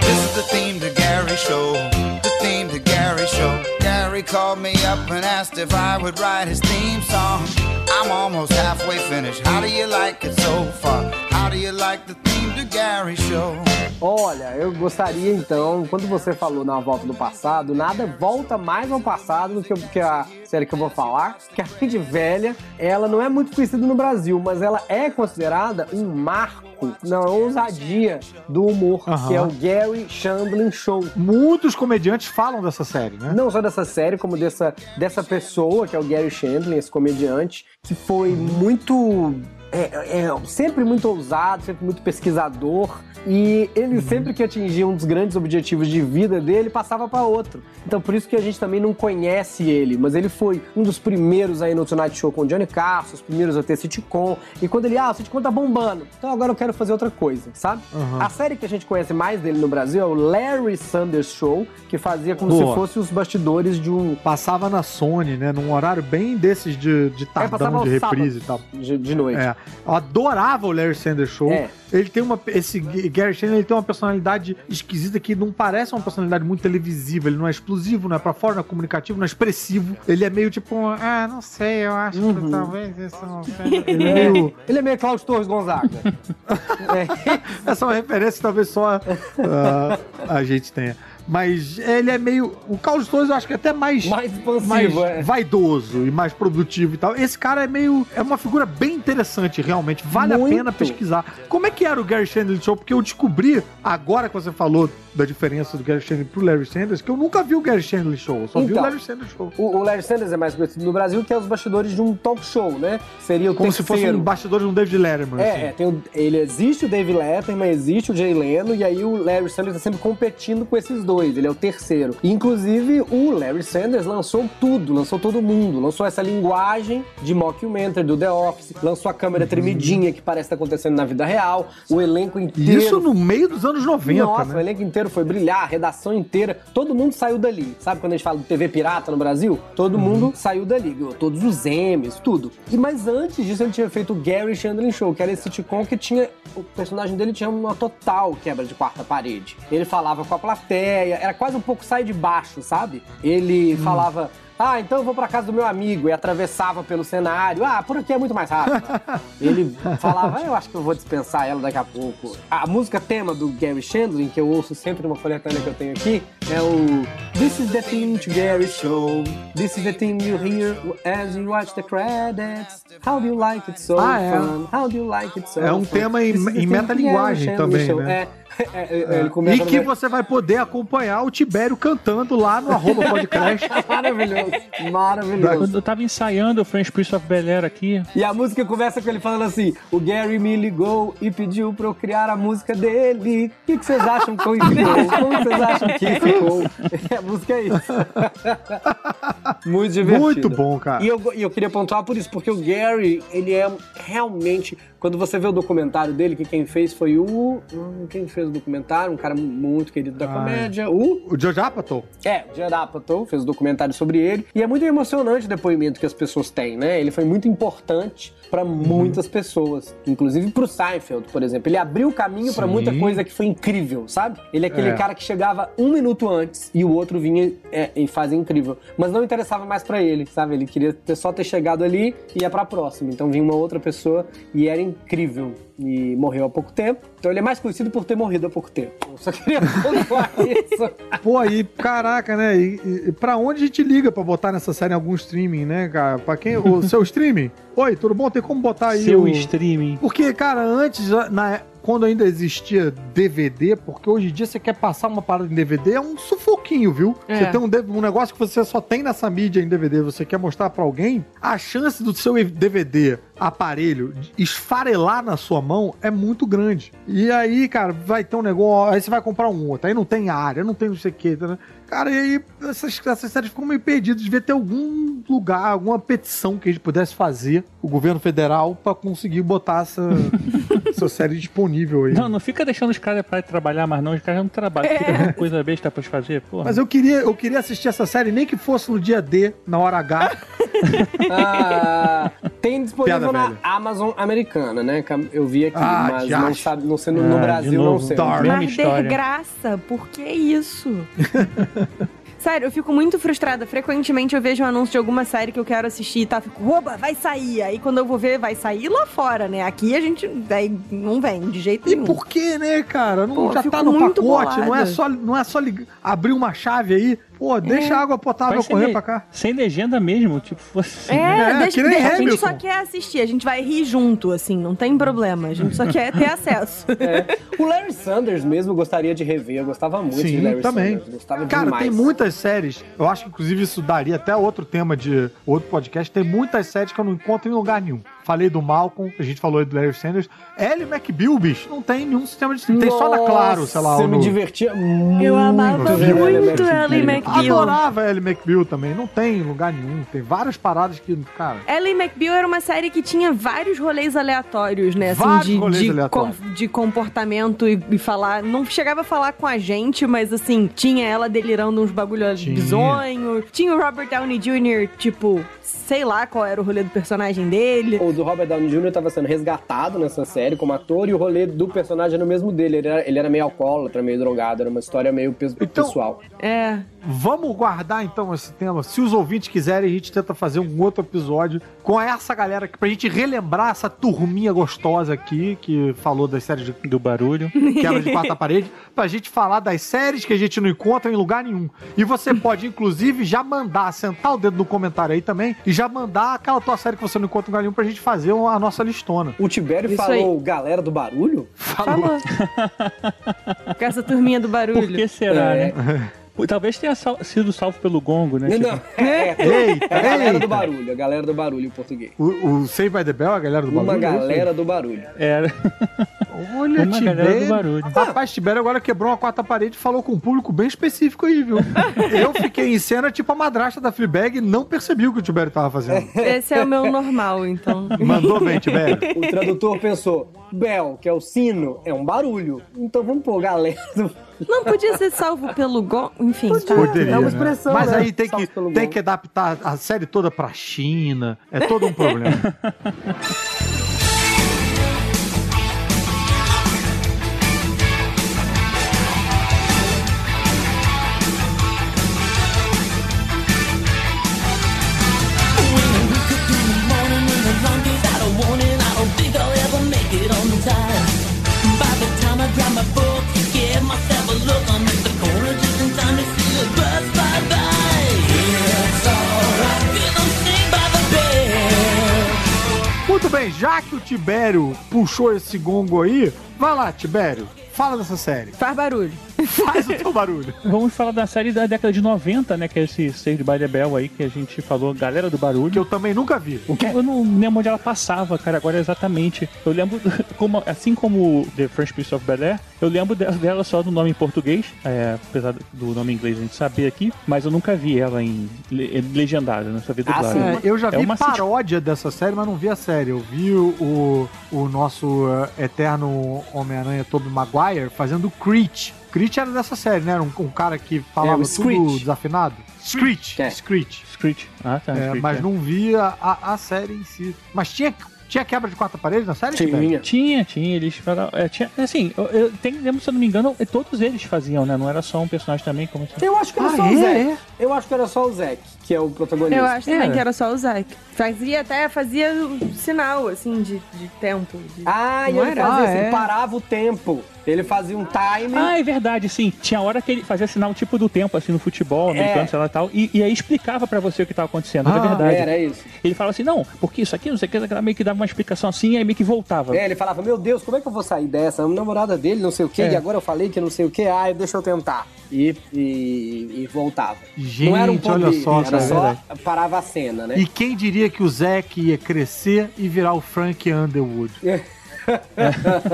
This is the theme to Gary Show. The theme to Gary Show. Gary called me up and asked if I would write his theme song. I'm almost halfway finished. How do you like it so far? How do you like the theme to Gary Show? Olha, eu gostaria então, quando você falou na volta do passado, nada volta mais ao passado do que, a série que eu vou falar, que além de velha, ela não é muito conhecida no Brasil, mas ela é considerada um marco na ousadia do humor, Aham. que é o Gary Shandling Show. Muitos comediantes falam dessa série, né? Não só dessa série, como dessa, dessa pessoa, que é o Gary Shandling, esse comediante, que foi muito. É, é, sempre muito ousado, sempre muito pesquisador. E ele sempre que atingia um dos grandes objetivos de vida dele, passava para outro. Então por isso que a gente também não conhece ele, mas ele foi um dos primeiros aí no Tonight Show com o Johnny Carson, os primeiros a ter sitcom. E quando ele, ah, o sitcom tá bombando, então agora eu quero fazer outra coisa, sabe? A série que a gente conhece mais dele no Brasil é o Larry Sanders Show, que fazia como Boa. se fosse os bastidores de um Passava na Sony, né? Num horário bem desses de, de É, tardão, aos de reprise sábados e tal. de, de noite. É, eu adorava o Larry Sanders Show. É. Ele tem uma. Esse Gary Shandling ele tem uma personalidade esquisita que não parece uma personalidade muito televisiva. Ele não é explosivo, não é pra fora, não é comunicativo, não é expressivo. Ele é meio tipo, ah, não sei, eu acho que talvez isso não seja. Ele é meio. Ele é meio Cláudio Torres Gonzaga. é. Essa é uma referência que talvez só ah, a gente tenha. Mas ele é meio. O Carlos Torres eu acho que é até mais. Mais expansivo, mais é. vaidoso e mais produtivo e tal. Esse cara é meio. É uma figura bem interessante, realmente. Vale Muito. a pena pesquisar. Como é que era o Gary Shandling Show? Porque eu descobri, agora que você falou da diferença do Gary Shandling pro Larry Sanders, que eu nunca vi o Gary Shandling Show. Eu só vi o Então. Larry Sanders Show. O, o Larry Sanders é mais conhecido no Brasil que é os bastidores de um talk show, né? Seria o Como se fosse terceiro. um bastidor de um David Letterman. É, assim. é, tem o- ele existe o Dave Letterman, existe o Jay Leno, e aí o Larry Sanders tá sempre competindo com esses dois, ele é o terceiro. Inclusive, o Larry Sanders lançou tudo, lançou todo mundo, lançou essa linguagem de mockumentary do The Office, lançou a Uhum. câmera tremidinha que parece estar acontecendo na vida real, o elenco inteiro... Isso no meio dos anos 90, Nossa, o né? elenco inteiro foi brilhar, a redação inteira, todo mundo saiu dali. Sabe quando a gente fala de TV pirata no Brasil? Todo mundo saiu dali, ganhou todos os Emmys, tudo. E mas antes disso ele tinha feito o Gary Shandling Show, que era esse sitcom que tinha o personagem dele tinha uma total quebra de quarta parede. Ele falava com a plateia, era quase um pouco sai de baixo, sabe? Ele falava ah, então eu vou pra casa do meu amigo e atravessava pelo cenário. Ah, por aqui é muito mais rápido. Ele falava, ah, eu acho que eu vou dispensar ela daqui a pouco. A música tema do Gary Shandling, que eu ouço sempre numa coletânea que eu tenho aqui, é o This is the theme to Gary Show. This is the theme you hear as you watch the credits. How do you like it so Ah, é. fun? How do you like it so É um fun? tema em- em metalinguagem também, né? É, é, é, ele começa E que no- você vai poder acompanhar o Tibério cantando lá no arroba podcast. Maravilhoso, maravilhoso. Quando eu tava ensaiando o French Prince of Bel-Air aqui, E a música começa com ele falando assim: o Gary me ligou e pediu pra eu criar a música dele. O que, que vocês acham que ficou? Como vocês acham que ficou? a música é isso. Muito divertido. Muito bom, cara. E eu, e eu queria pontuar por isso, porque o Gary, ele é realmente. Quando você vê o documentário dele, que quem fez foi o. hum, Quem fez o do documentário, um cara muito querido da comédia. O O Joe Apatow? é, o Judd Apatow fez um documentário sobre ele. E é muito emocionante o depoimento que as pessoas têm, né? Ele foi muito importante pra muitas pessoas. Inclusive pro Seinfeld, por exemplo. Ele abriu o caminho Sim. muita coisa que foi incrível, sabe? Ele é aquele É. cara que chegava um minuto antes e o outro vinha é, e fazia incrível. Mas não interessava mais pra ele, sabe? Ele queria ter- só ter chegado ali e ia pra próxima. Então vinha uma outra pessoa e era incrível. E morreu há pouco tempo. Então ele é mais conhecido por ter morrido há pouco tempo. Eu só queria pontuar isso. Pô, aí, caraca, né? E, e- pra onde a gente liga pra botar nessa série em algum streaming, né, cara? Pra quem? O seu streaming? Oi, tudo bom? Tem como botar aí Seu o... streaming. Porque, cara, antes, na, quando ainda existia DVD, porque hoje em dia você quer passar uma parada em DVD, é um sufoquinho, viu? É. Você tem um, um negócio que você só tem nessa mídia em DVD, você quer mostrar pra alguém, a chance do seu DVD, aparelho, esfarelar na sua mão é muito grande. E aí, cara, vai ter um negócio, aí você vai comprar um outro, aí não tem área, não tem não sei o que, tá? Cara, e aí essas, essas séries ficam meio perdidas. Devia ter algum lugar, alguma petição que a gente pudesse fazer, o governo federal, pra conseguir botar essa, essa série disponível aí. Não, não fica deixando os caras para trabalhar mais não, os caras não trabalham, fica com coisa besta pra fazer, porra. Mas eu queria, eu queria assistir essa série, nem que fosse no dia D, na hora H. Ah, tem disponível Piada na velha. Amazon americana, né? Eu vi aqui, Ah, mas já não sabe, não sei no, Ah, Brasil, não sei. Dark. Mas de graça, por que isso? Sério, eu fico muito frustrada. Frequentemente eu vejo um anúncio de alguma série que eu quero assistir e tá, fico, oba, vai sair. Aí quando eu vou ver, vai sair lá fora, né? Aqui a gente daí não vem de jeito E Hum. nenhum. por que, né, cara? Não, Pô, já tá no pacote, não é só, não é só abrir uma chave aí. Pô, deixa a água potável correr le- pra cá. Sem legenda mesmo, tipo, fosse. É, É, deixa, que nem deixa- a gente só quer assistir, a gente vai rir junto, assim, não tem problema. A gente só quer ter acesso. É. O Larry Sanders mesmo gostaria de rever. Eu gostava muito de Sim, Larry também. Sanders. Gostava Cara, demais. tem muitas séries. Eu acho que, inclusive, isso daria até outro tema de outro podcast. Tem muitas séries que eu não encontro em lugar nenhum. Falei do Malcolm, a gente falou aí do Larry Sanders. Ellie McBeal, bicho, não tem nenhum sistema de. Tem só na Claro, sei lá. Você ou me no- divertia muito. Eu amava muito. Ellie McBeal. Adorava Ellie McBeal também. Não tem em lugar nenhum. Tem várias paradas que, cara. Ellie McBeal era uma série que tinha vários rolês aleatórios, né? Assim, Vários de, rolês de, aleatórios. com- de comportamento e, e falar. Não chegava a falar com a gente, mas assim, tinha ela delirando uns bagulho Tinha. bizonho. Tinha o Robert Downey Jr., tipo, sei lá qual era o rolê do personagem dele. O do Robert Downey Jr. estava sendo resgatado nessa série como ator e o rolê do personagem era o mesmo dele. Ele era, ele era meio alcoólatra, meio drogado. Era uma história meio Então- pessoal. É. Vamos guardar então esse tema. Se os ouvintes quiserem, a gente tenta fazer um outro episódio com essa galera aqui, pra gente relembrar essa turminha gostosa aqui que falou das séries de Do barulho. quebra de quarta parede, pra gente falar das séries que a gente não encontra em lugar nenhum. E você pode, inclusive, já mandar, sentar o dedo no comentário aí também, e já mandar aquela tua série que você não encontra em lugar nenhum pra gente fazer a nossa listona. O Tibério Isso falou galera do barulho? Falou. Com essa turminha do barulho. Por que será, É. né? Talvez tenha sal- sido salvo pelo gongo, né? Não, Tipo, não. É, Eita, é a galera eita. do barulho. A galera do barulho em português. O, o Save by the Bell, a galera do Uma bagulho, é isso aí? galera do barulho. Era. Olha, Uma Tibério. do barulho. Rapaz, Tibério agora quebrou uma quarta parede e falou com um público bem específico aí, viu? Eu fiquei em cena tipo a madrasta da Fleabag e não percebi o que o Tibério tava fazendo. Esse é o meu normal, então. Mandou bem, Tibério. O tradutor pensou, Bell, que é o sino, é um barulho. Então vamos pôr galera do... Não podia ser salvo pelo gongo. Enfim, tá. Poderia, É uma né? expressão, Mas né? aí tem que, tem gol. que adaptar a série toda pra China. É todo um problema. Bem, já que o Tibério puxou esse gongo aí, vai lá, Tibério, fala dessa série. Faz barulho. Faz o teu barulho. Vamos falar da série da década de 90, né? Que é esse Saved by the Bell aí que a gente falou, Galera do Barulho. Que eu também nunca vi. Eu não lembro onde ela passava, cara, agora exatamente. Eu lembro, como, assim como The French Prince of Bel-Air, eu lembro de- dela só do nome em português, é, apesar do nome em inglês a gente saber aqui, mas eu nunca vi ela em le- legendada, né? Só vi dublada. É, eu já É vi sitcom. paródia dessa série, mas não vi a série. Eu vi o, o, o nosso eh, eterno Homem-Aranha Tobey Maguire fazendo o Creech. Creech era dessa série, né? Era um, um cara que falava É, o tudo Screech. desafinado. Screech. É. Screech. Screech. Ah, tá. É, Screech, mas é. não via a, a série em si. Mas tinha, tinha quebra de quarta parede na série? Tinha. Tinha, tinha, eles falaram- é, tinha, assim, eu, eu tenho, lembro, se eu não me engano, todos eles faziam, né? Não era só um personagem também, como assim. Eu acho que era Ah, só é? o Zack. Eu acho que era só o Zack, que é o protagonista. Eu acho também É. que era só o Zack. Fazia até, fazia sinal, assim, de, de tempo. de- Ah, e Não ele fazia Ah, assim, é? parava o tempo. Ele fazia um time. Ah, é verdade, sim. Tinha hora que ele fazia sinal tipo do tempo, assim, no futebol, americano, É. sei lá e tal, e, e aí explicava pra você o que tava acontecendo, Ah, é verdade. Era isso. Ele falava assim, não, porque isso aqui, não sei o que, ela meio que dava uma explicação assim, aí meio que voltava. É, ele falava, meu Deus, como é que eu vou sair dessa? A namorada dele, não sei o quê, É. e agora eu falei que não sei o quê, ah, deixa eu tentar. E, e, e voltava. Gente, não era um poder, olha só, era cara, só é parava a cena, né? E quem diria que o Zack ia crescer e virar o Frank Underwood?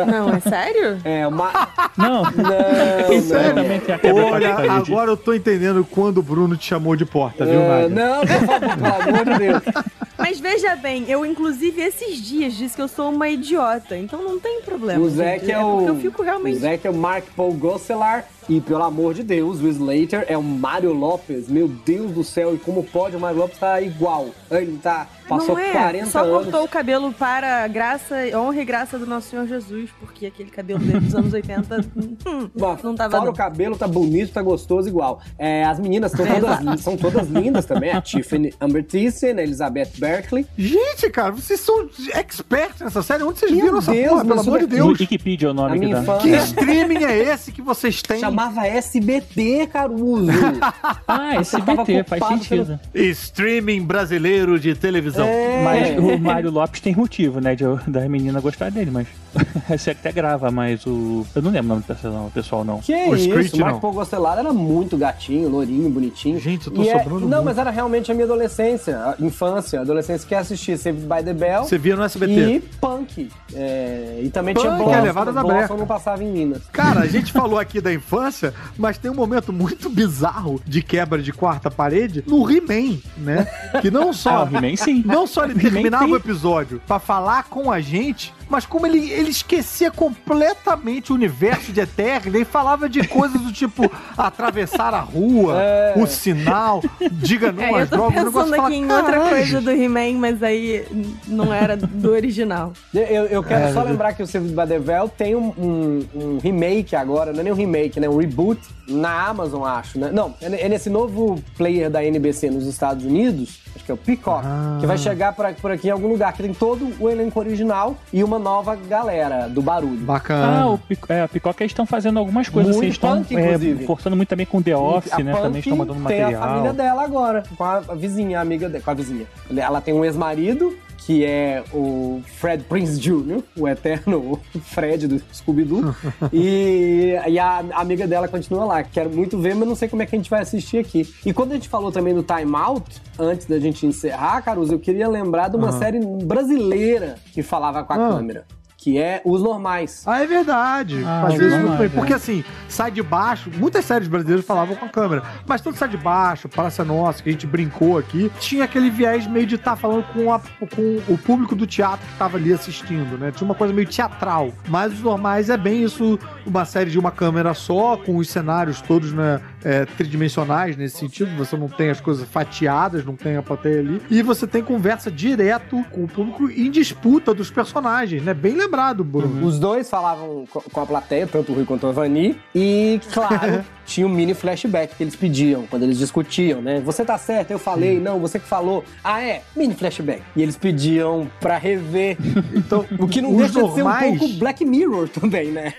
Não, é sério? É, uma... Não, Não, não. quebra de Olha, agora eu tô entendendo quando o Bruno te chamou de porta, viu, É, Nádia? não, por favor, pelo amor de Deus. Mas veja bem, eu inclusive esses dias disse que eu sou uma idiota, então não tem problema. O Zack gente. é o. Porque eu fico realmente. O Zack é o Mark Paul Gosselaar. E pelo amor de Deus, o Slater é o Mário Lopes. Meu Deus do céu, e como pode o Mário Lopes estar igual? Ele tá. Passou não é, 40 só anos. cortou o cabelo para a graça, honra e graça do nosso Senhor Jesus, porque aquele cabelo dele dos anos 80 hum, não tava Fora não. o cabelo, tá bonito, tá gostoso igual. É, as meninas tão todas, são todas lindas também. A Tiffany Amber Thyssen, a Elizabeth Berkley. Gente, cara, vocês são expertos nessa série. Onde vocês Meu viram essa Deus, porra? Pelo amor de No Deus. Wikipedia é o A nome que minha dá. Que streaming é esse que vocês têm? Chamava SBT, Caruso. Ah, SBT, faz sentido. Streaming brasileiro de televisão. É. Mas o Mário Lopes tem motivo, né, de, das meninas gostar dele, mas você até grava, mas o... Eu não lembro o nome do pessoal, não, pessoal, não. Que O isso, Screech, o Marco não. Paul era muito gatinho, lourinho, bonitinho. Gente, eu tô E é- sobrando Não, muito. mas era realmente a minha adolescência, a infância, a adolescência que assistia Saved by the Bell Você via no SBT. e Punk. É, e também tinha Punk, Blossom, é levada da breca. não passava em Minas. Cara, a gente falou aqui da infância, mas tem um momento muito bizarro de quebra de quarta parede no He-Man, né? Que não Ah, só. o He-Man sim. Não só ele terminava tem. o episódio pra falar com a gente, mas como ele, ele esquecia completamente o universo de Eterna e falava de coisas do tipo atravessar a rua, o sinal, diga não É, eu às tô drogas. o negócio pensando fala, aqui em outra "Caralho, coisa do He-Man, mas aí não era do original. Eu, eu quero É, só lembrar que o the Bell tem um, um- um remake agora, não é nem um remake, né? Um reboot na Amazon, acho, né? Não, é é nesse novo player da NBC nos Estados Unidos, acho que é o Peacock, Ah. que vai chegar por aqui em algum lugar, que tem todo o elenco original e uma nova galera do barulho. Bacana. Ah, o Pico, é, a Picoca eles estão fazendo algumas coisas, Muito assim, estão punk, inclusive. forçando muito também com The Office, A né? Punk Também estão mandando tem material. a família dela agora, com a, a vizinha, a amiga dela, com a vizinha. Ela tem um ex-marido, que é o Fred Prince Jr., o eterno Fred do Scooby-Doo. e, e a amiga dela continua lá. Quero muito ver, mas não sei como é que a gente vai assistir aqui. E quando a gente falou também do Time Out, antes da gente encerrar, Caruso, eu queria lembrar de uma Aham. série brasileira que falava com a Ah. câmera. Que é Os Normais. Ah, é verdade. Ah, Às vezes muito bem. é. Porque assim, sai de baixo, muitas séries brasileiras falavam com a câmera, mas tanto sai de baixo, Praça Nossa, que a gente brincou aqui, tinha aquele viés meio de estar falando com, a- com o público do teatro que tava ali assistindo, né? Tinha uma coisa meio teatral. Mas os normais é bem isso, uma série de uma câmera só, com os cenários todos, né, é, tridimensionais nesse sentido. Você não tem as coisas fatiadas, não tem a plateia ali. E você tem conversa direto com o público em disputa dos personagens, né? Bem lembrado, Bruno. Os dois falavam co- com a plateia, tanto o Rui quanto a Vani, e, claro, tinha um mini flashback que eles pediam quando eles discutiam, né? Você tá certo, eu falei, não, você que falou. Ah, é? Mini flashback. E eles pediam pra rever. Então, O que não deixa de ser um normais- pouco Black Mirror também, né?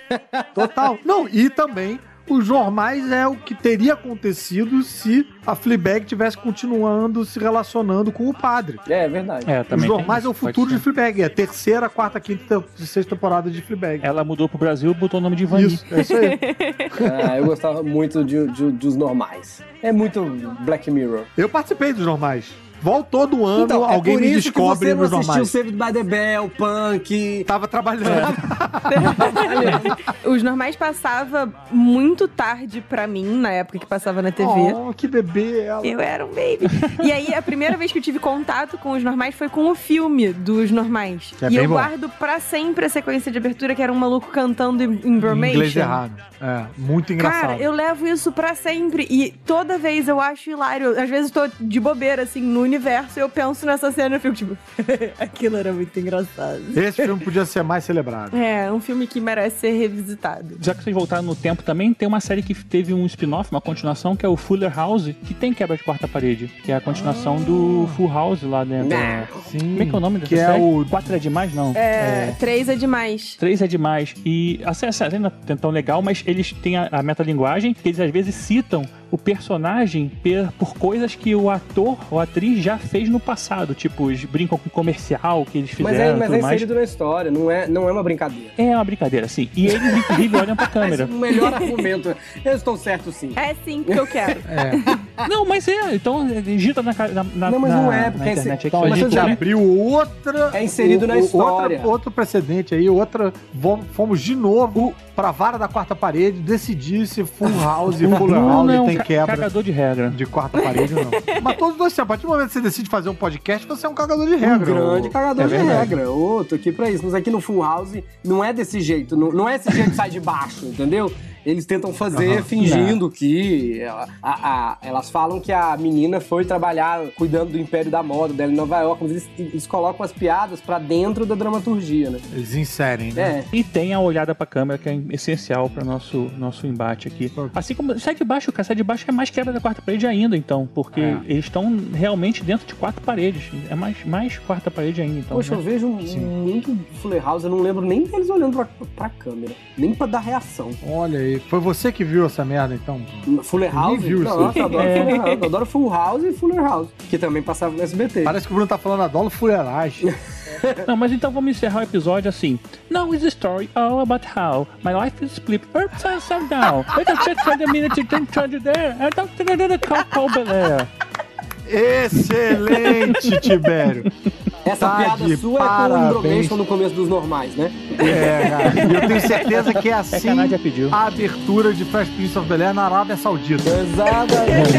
Total. Não, e também os normais é o que teria acontecido se a Fleabag tivesse continuando se relacionando com o padre. É, é verdade. É, Os normais é o futuro de Fleabag, é a terceira, quarta, quinta e sexta temporada de Fleabag. Ela mudou pro Brasil e botou o nome de Vani. Isso, é isso aí. Ah, eu gostava muito de, de- dos normais. É muito Black Mirror. Eu participei dos normais. Voltou do ano, Então, é alguém por me isso descobre que você não nos assistiu. Saved by the Bell, Punk... Tava trabalhando. Os normais passava muito tarde pra mim, na época que passava na TV. Oh, que bebê ela. Eu era um baby. e aí, a primeira vez que eu tive contato com os normais foi com o filme dos normais. Que é e bem eu bom. guardo pra sempre a sequência de abertura, que era um maluco cantando em Em Bromation. inglês errado. É, muito engraçado. Cara, eu levo isso pra sempre. E toda vez eu acho hilário. Às vezes eu tô de bobeira, assim, no universo, eu penso nessa cena e eu fico tipo, aquilo era muito engraçado. Esse filme podia ser mais celebrado. É, um filme que merece ser revisitado. Já que vocês voltaram no tempo também, tem uma série que teve um spin-off, uma continuação, que é o Fuller House, que tem quebra de quarta parede. Que é a continuação do Full House lá dentro. da- Sim. Como é que é o nome dessa Que é série? o- Quatro é demais, não? É, três é demais. Três é demais. E a série, a série não é tão legal, mas eles têm a, a metalinguagem, que eles às vezes citam o personagem per- por coisas que o ator ou atriz já fez no passado. Tipo, eles brincam com comercial que eles fizeram Mas é, mas é mais. inserido na história, não é, não é uma brincadeira. É uma brincadeira, sim. E eles, inclusive, olham pra câmera. Mas o melhor argumento, eu estou certo sim. É sim, porque eu quero. Não, mas é. Então, digita na, ca- na, na, Não, mas na- não é, na porque é internet. esse- aí que Então você a gente abriu outra. É inserido na história. Outra, outro precedente aí, outra. Fomos de novo pra vara da quarta parede decidir se Full House e Não, House não, tem quebra cagador de regra. de quarta parede ou não. Mas todos dois, a partir do momento que você decide fazer um podcast, você é um cagador de Um regra. grande ô. cagador É de verdade. regra. Ô, tô aqui pra isso. Mas aqui no Full House não é desse jeito. Não, não é esse jeito que sai de baixo, entendeu? Eles tentam fazer Aham. fingindo que. a- a- a- elas falam que a menina foi trabalhar cuidando do império da moda dela em Nova York, mas eles, eles colocam as piadas pra dentro da dramaturgia, né? Eles inserem, né? É. E tem a olhada pra câmera, que é essencial para nosso nosso embate aqui. Assim como sai de baixo, cara, sai de baixo é mais quebra da quarta parede ainda, então, porque É. eles estão realmente dentro de quatro paredes. É mais, mais quarta parede ainda, então. Poxa, né? eu vejo muito Fuller House, eu não lembro nem deles olhando pra, pra câmera, nem pra dar reação. Olha aí, foi você que viu essa merda então? Fuller House? viu isso Nossa, aí. eu adoro É. Fuller House. Eu adoro Full House e Fuller House, que também passava no SBT. Parece que o Bruno tá falando a dolo fuleiragem. Não, mas então vamos encerrar o episódio assim. Now is a story all about how my life is split upside down. I don't check for the minute to try to there. I don't think the call call Belair. Excelente, Tibério. Essa Tá piada sua é com o parabéns. Bromation no começo dos normais, né? É, cara. Eu tenho certeza que é assim já pediu. a abertura de Fresh Prince of Bel-Air na Arábia Saudita. Exatamente.